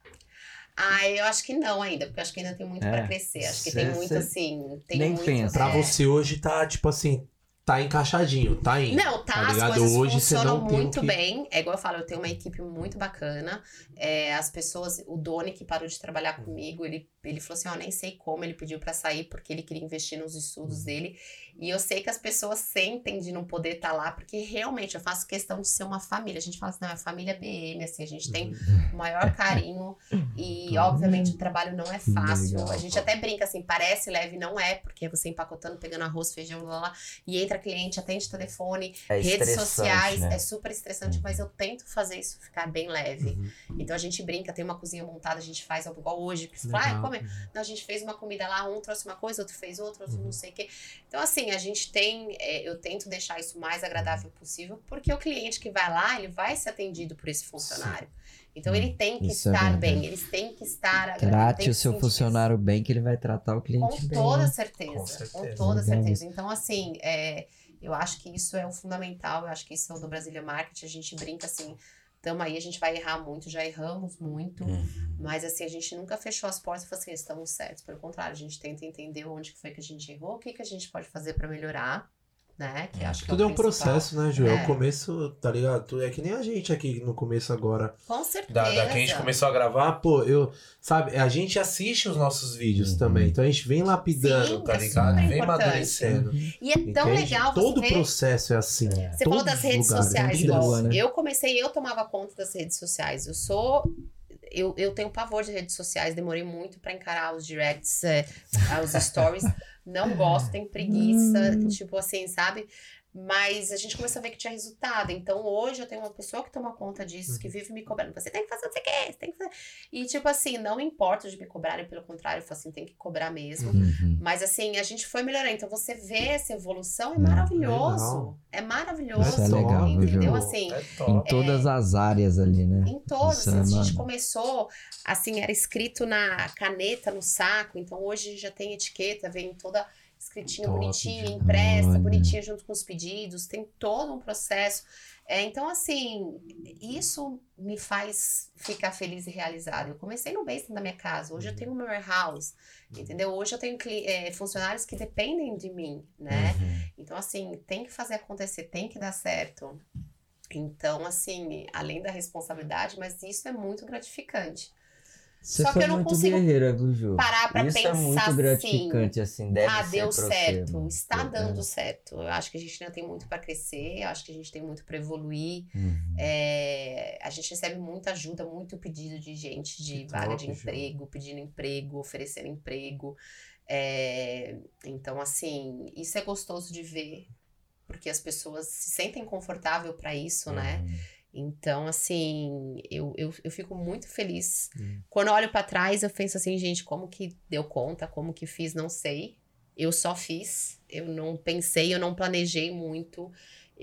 Ah, eu acho que não ainda, porque eu acho que ainda tem muito É. pra crescer. Acho que Cê- tem muito, cê assim, tem nem muito... pensa. Pra é. você hoje tá, tipo assim, tá encaixadinho, tá indo. Não, tá, Tá as ligado? coisas Hoje funcionam muito que- bem. É igual eu falo, eu tenho uma equipe muito bacana. É, as pessoas, o Doni que parou de trabalhar Uhum. comigo, ele, ele falou assim, ó, nem sei como, ele pediu pra sair porque ele queria investir nos estudos Uhum. dele. E eu sei que as pessoas sentem de não poder estar lá, porque realmente eu faço questão de ser uma família. A gente fala assim, não, é família BM, assim, a gente tem o maior carinho. E, obviamente, o trabalho não é fácil. A gente até brinca assim, parece leve, não é, porque você empacotando, pegando arroz, feijão, lá, lá, e entra cliente, atende telefone, É redes sociais, né? é super estressante, mas eu tento fazer isso ficar bem leve. Uhum. Então a gente brinca, tem uma cozinha montada, a gente faz algo igual hoje, que fala, ah, Legal. Come. Não, a gente fez uma comida lá, um trouxe uma coisa, outro fez outra, outro Uhum. não sei o quê. Então, assim, a gente tem, é, eu tento deixar isso o mais agradável possível, porque o cliente que vai lá, ele vai ser atendido por esse funcionário. Então ele tem que Isso é estar verdade. bem, eles têm que estar Trate o seu funcionário bem que ele vai tratar o cliente com bem. toda né? certeza, Com com, certeza. toda Legal certeza. Então, assim, é, eu acho que isso é o fundamental, eu acho que isso é o do Brasília Market, a gente brinca assim, tamo aí, a gente vai errar muito, já erramos muito, Uhum. mas assim, a gente nunca fechou as portas e falou assim, estamos certos, pelo contrário, a gente tenta entender onde que foi que a gente errou, o que que a gente pode fazer pra melhorar, né, que acho que Tudo é o um processo, né, Ju? É. É. O começo, tá ligado? Tu- É que nem a gente aqui no começo agora. Com certeza. Da, da que a gente começou a gravar, pô, eu. Sabe, a gente assiste os nossos vídeos Uhum. também. Então a gente vem lapidando, Sim, tá é ligado? Vem importante. amadurecendo. E é tão entende? legal Todo ver... processo é assim. Você falou das redes sociais, vida igual. boa, né? Eu comecei, eu tomava conta das redes sociais. Eu sou. Eu, eu tenho pavor de redes sociais, demorei muito pra encarar os directs, é, os stories. Não gosto, tenho preguiça, tipo assim, sabe? Mas a gente começou a ver que tinha resultado. Então hoje eu tenho uma pessoa que toma conta disso, que vive me cobrando. Você tem que fazer o que você quer, você tem que fazer. E tipo assim, não importa de me cobrarem, pelo contrário, eu falo assim, tem que cobrar mesmo. Uhum. Mas assim, a gente foi melhorando. Então você vê essa evolução, é Não, maravilhoso. legal. É maravilhoso. Isso é legal, entendeu? Assim, É Em todas as áreas ali, né? em todos. Isso é a gente mano. começou, assim, era escrito na caneta, no saco. Então hoje a gente já tem etiqueta, vem toda escritinha, Top, bonitinha, Ju. impressa, Olha. bonitinha junto com os pedidos. Tem todo um processo. É, então, assim, isso me faz ficar feliz e realizada. Eu comecei no basement da minha casa, hoje eu tenho o meu warehouse, entendeu? Hoje eu tenho é, funcionários que dependem de mim, né? Uhum. Então, assim, tem que fazer acontecer, tem que dar certo. Então, assim, além da responsabilidade, mas isso é muito gratificante. Você Só que eu não consigo guerreira? Parar pra Isso pensar é muito assim, gratificante, assim, deve ah, deu você, certo, mano. está É. dando certo. Eu acho que a gente ainda tem muito para crescer, eu acho que a gente tem muito para evoluir. Uhum. É, a gente recebe muita ajuda, muito pedido de gente de Que vaga de top, Ju. emprego, pedindo emprego, oferecendo emprego. É, então, assim, isso é gostoso de ver, porque as pessoas se sentem confortável para isso, né? Então, assim, eu, eu, eu fico muito feliz. Hum. Quando eu olho pra trás, eu penso assim, gente, como que deu conta, como que fiz, não sei. Eu só fiz, eu não pensei, eu não planejei muito.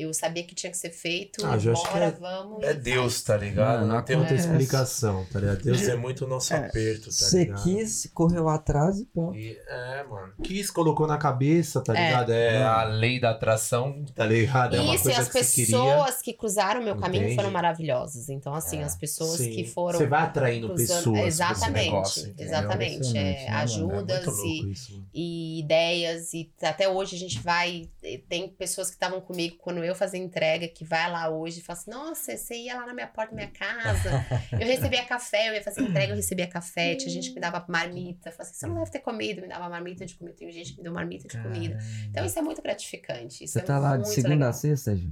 Eu sabia que tinha que ser feito, Ah, eu acho bora, que vamos. É e Deus, tá ligado? Mano, Não tem outra explicação, tá ligado? Deus é muito o nosso aperto, tá Você ligado? quis, correu atrás e ponto. E, é, mano. Quis, colocou na cabeça, tá É. ligado? É a lei da atração, tá ligado? É uma Isso, e coisa as que você queria. pessoas que cruzaram o meu caminho Entende? foram maravilhosas. Então, assim, É. as pessoas Sim. que foram. Você vai atraindo cruzando- pessoas Exatamente, negócio, exatamente. É, né? É ajudas e, e ideias e até hoje a gente vai tem pessoas que estavam comigo quando eu fazia entrega que vai lá hoje e fala assim nossa você ia lá na minha porta da minha casa. Eu recebia café eu ia fazer entrega eu recebia café tinha gente que me dava marmita. Eu falava assim você não deve ter comido me dava marmita de comida tem gente que me deu marmita de comida. Então isso é muito gratificante isso Você é tá lá de segunda legal. a sexta, Ju?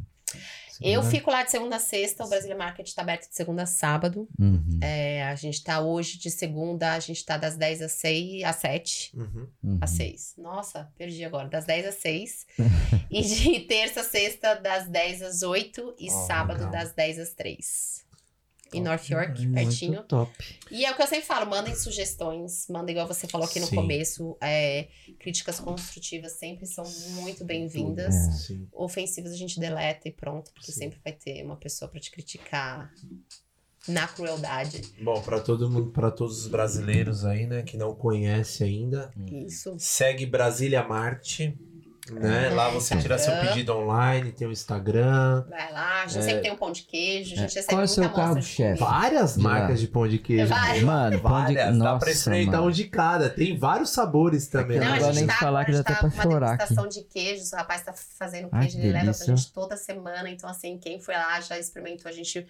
Eu Segunda? fico lá de segunda a sexta o Brasília Market tá aberto de segunda a sábado Uhum, É, a gente tá hoje de segunda a gente tá das 10 às 6 às 7 Uhum. uhum. às 6. Nossa, perdi agora. Das 10 às 6. e de terça a sexta, das 10 às 8. E Ó, sábado, legal. das 10 às 3. Em North York, Muito pertinho. top. E é o que eu sempre falo: mandem sugestões. Mandem, igual você falou aqui no Sim. começo. é, críticas construtivas sempre são muito bem-vindas. É. Sim. Ofensivas a gente deleta e pronto, porque Sim. sempre vai ter uma pessoa pra te criticar. na crueldade. Bom, pra todo mundo, para todos os brasileiros aí, né, que não conhece ainda, Isso. segue Brasília Marte, né? É, Lá você tira seu Instagram. pedido online, tem o Instagram, Vai lá, a gente É. sempre tem um pão de queijo, a gente recebe Qual é o seu de carro-chefe? várias Já. marcas de pão de queijo. Várias. Mano, pão de... Várias, dá pra experimentar um de cada. Tem vários sabores também. Não, não a né? vou gente nem tá, falar que já tá com pra uma chorar degustação de queijos, o rapaz tá fazendo Ai, queijo, que ele leva pra delícia. gente toda semana, então assim, quem foi lá já experimentou, a gente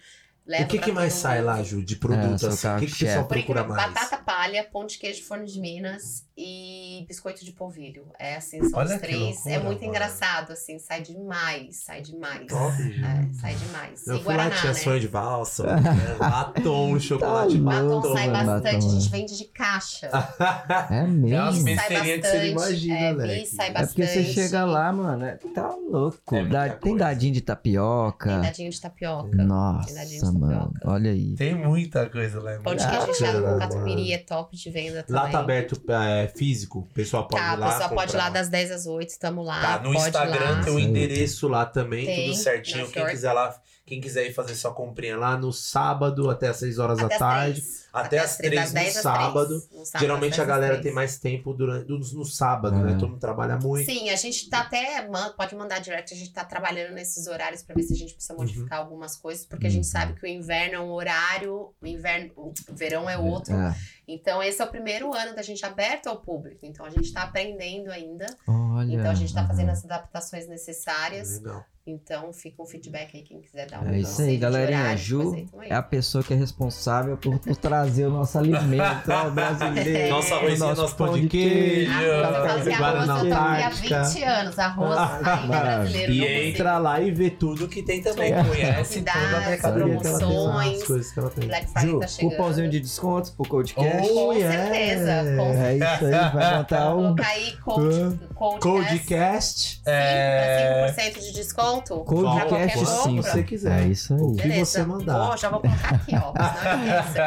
leva O que, que mais sai lá, Ju, de É, produto seu assim? O que, que o pessoal Por procura mais? batata palha, pão de queijo forno de Minas e biscoito de polvilho. É assim, são Olha os três. loucura, é muito mano. engraçado, assim, sai demais, sai demais. Top, gente. É, sai demais. Eu e Guaraná, tinha né? sonho de valsa, né? batom, chocolate Tá Batom louco, sai mano, bastante, batom, a gente né? vende de caixa. É umas mesmo? Bis sai besteirinhas que você imagina, é, bis sai É bastante. porque você chega lá, mano, é- tá louco. É tem coisa. dadinho de Tem tapioca. dadinho de tapioca. Tem dadinho Nossa, mano. Olha aí. Tem muita coisa lá. bacana, com catupiry é top de venda também. Lá tá aberto é, físico? O pessoal pode Tá, ir lá a pessoa pode ir lá das 10 às 8, tamo lá. Tá, no Instagram lá. tem o endereço lá também, Tem, tudo certinho. Quem quiser lá, quem quiser ir fazer sua comprinha lá no sábado até as 6 horas Até da tarde. Até as três, três no 10 às sábado. três. No sábado, Geralmente a 10 às galera três. tem mais tempo durante, no, no sábado, né? É. Todo mundo trabalha muito. Sim, a gente tá até. Pode mandar direct, a gente tá trabalhando nesses horários pra ver se a gente precisa modificar Uhum. algumas coisas, porque a gente Uhum. sabe que o inverno é um horário, o inverno, o verão é outro. É. Então, esse é o primeiro ano da gente aberto ao público. Então, a gente tá aprendendo ainda. Olha. Então, a gente tá fazendo aham. as adaptações necessárias. Legal. Então, fica um feedback aí, quem quiser dar um É isso aí, galerinha. A Ju é a pessoa que é responsável por, por trazer o nosso alimento ao brasileiro. É. Nosso arrozinho, Nosso nosso pão de de queijo. Ah, eu falo assim, Guaraná arroz eu tô aqui há Antártica. 20 anos. Arroz ainda é brasileiro. E consigo. entra lá e vê tudo que tem também. Tudo. Conhece toda a mercadoria que ela tem as coisas que ela tem. Black Friday Ju, tá chegando. cupomzinho de desconto pro Codecast. Com yeah. certeza, com É isso aí, vai montar Vou um colocar aí code, code, Codecast. é... 5% de desconto. Codecast sim. compra. você quiser. É isso O aí. que Beleza. você mandar. Ó, já vou colocar aqui, ó.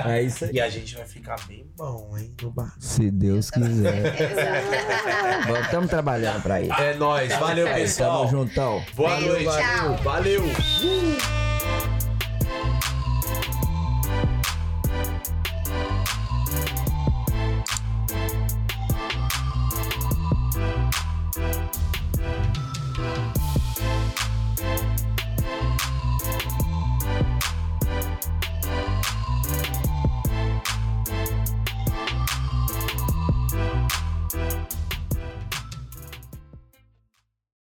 É isso aí. E a gente vai ficar bem bom, hein? No bar. Se Deus quiser. Estamos trabalhando pra isso. É nóis. Valeu, Tamo pessoal. Tamo juntão. Boa noite. tchau. Valeu.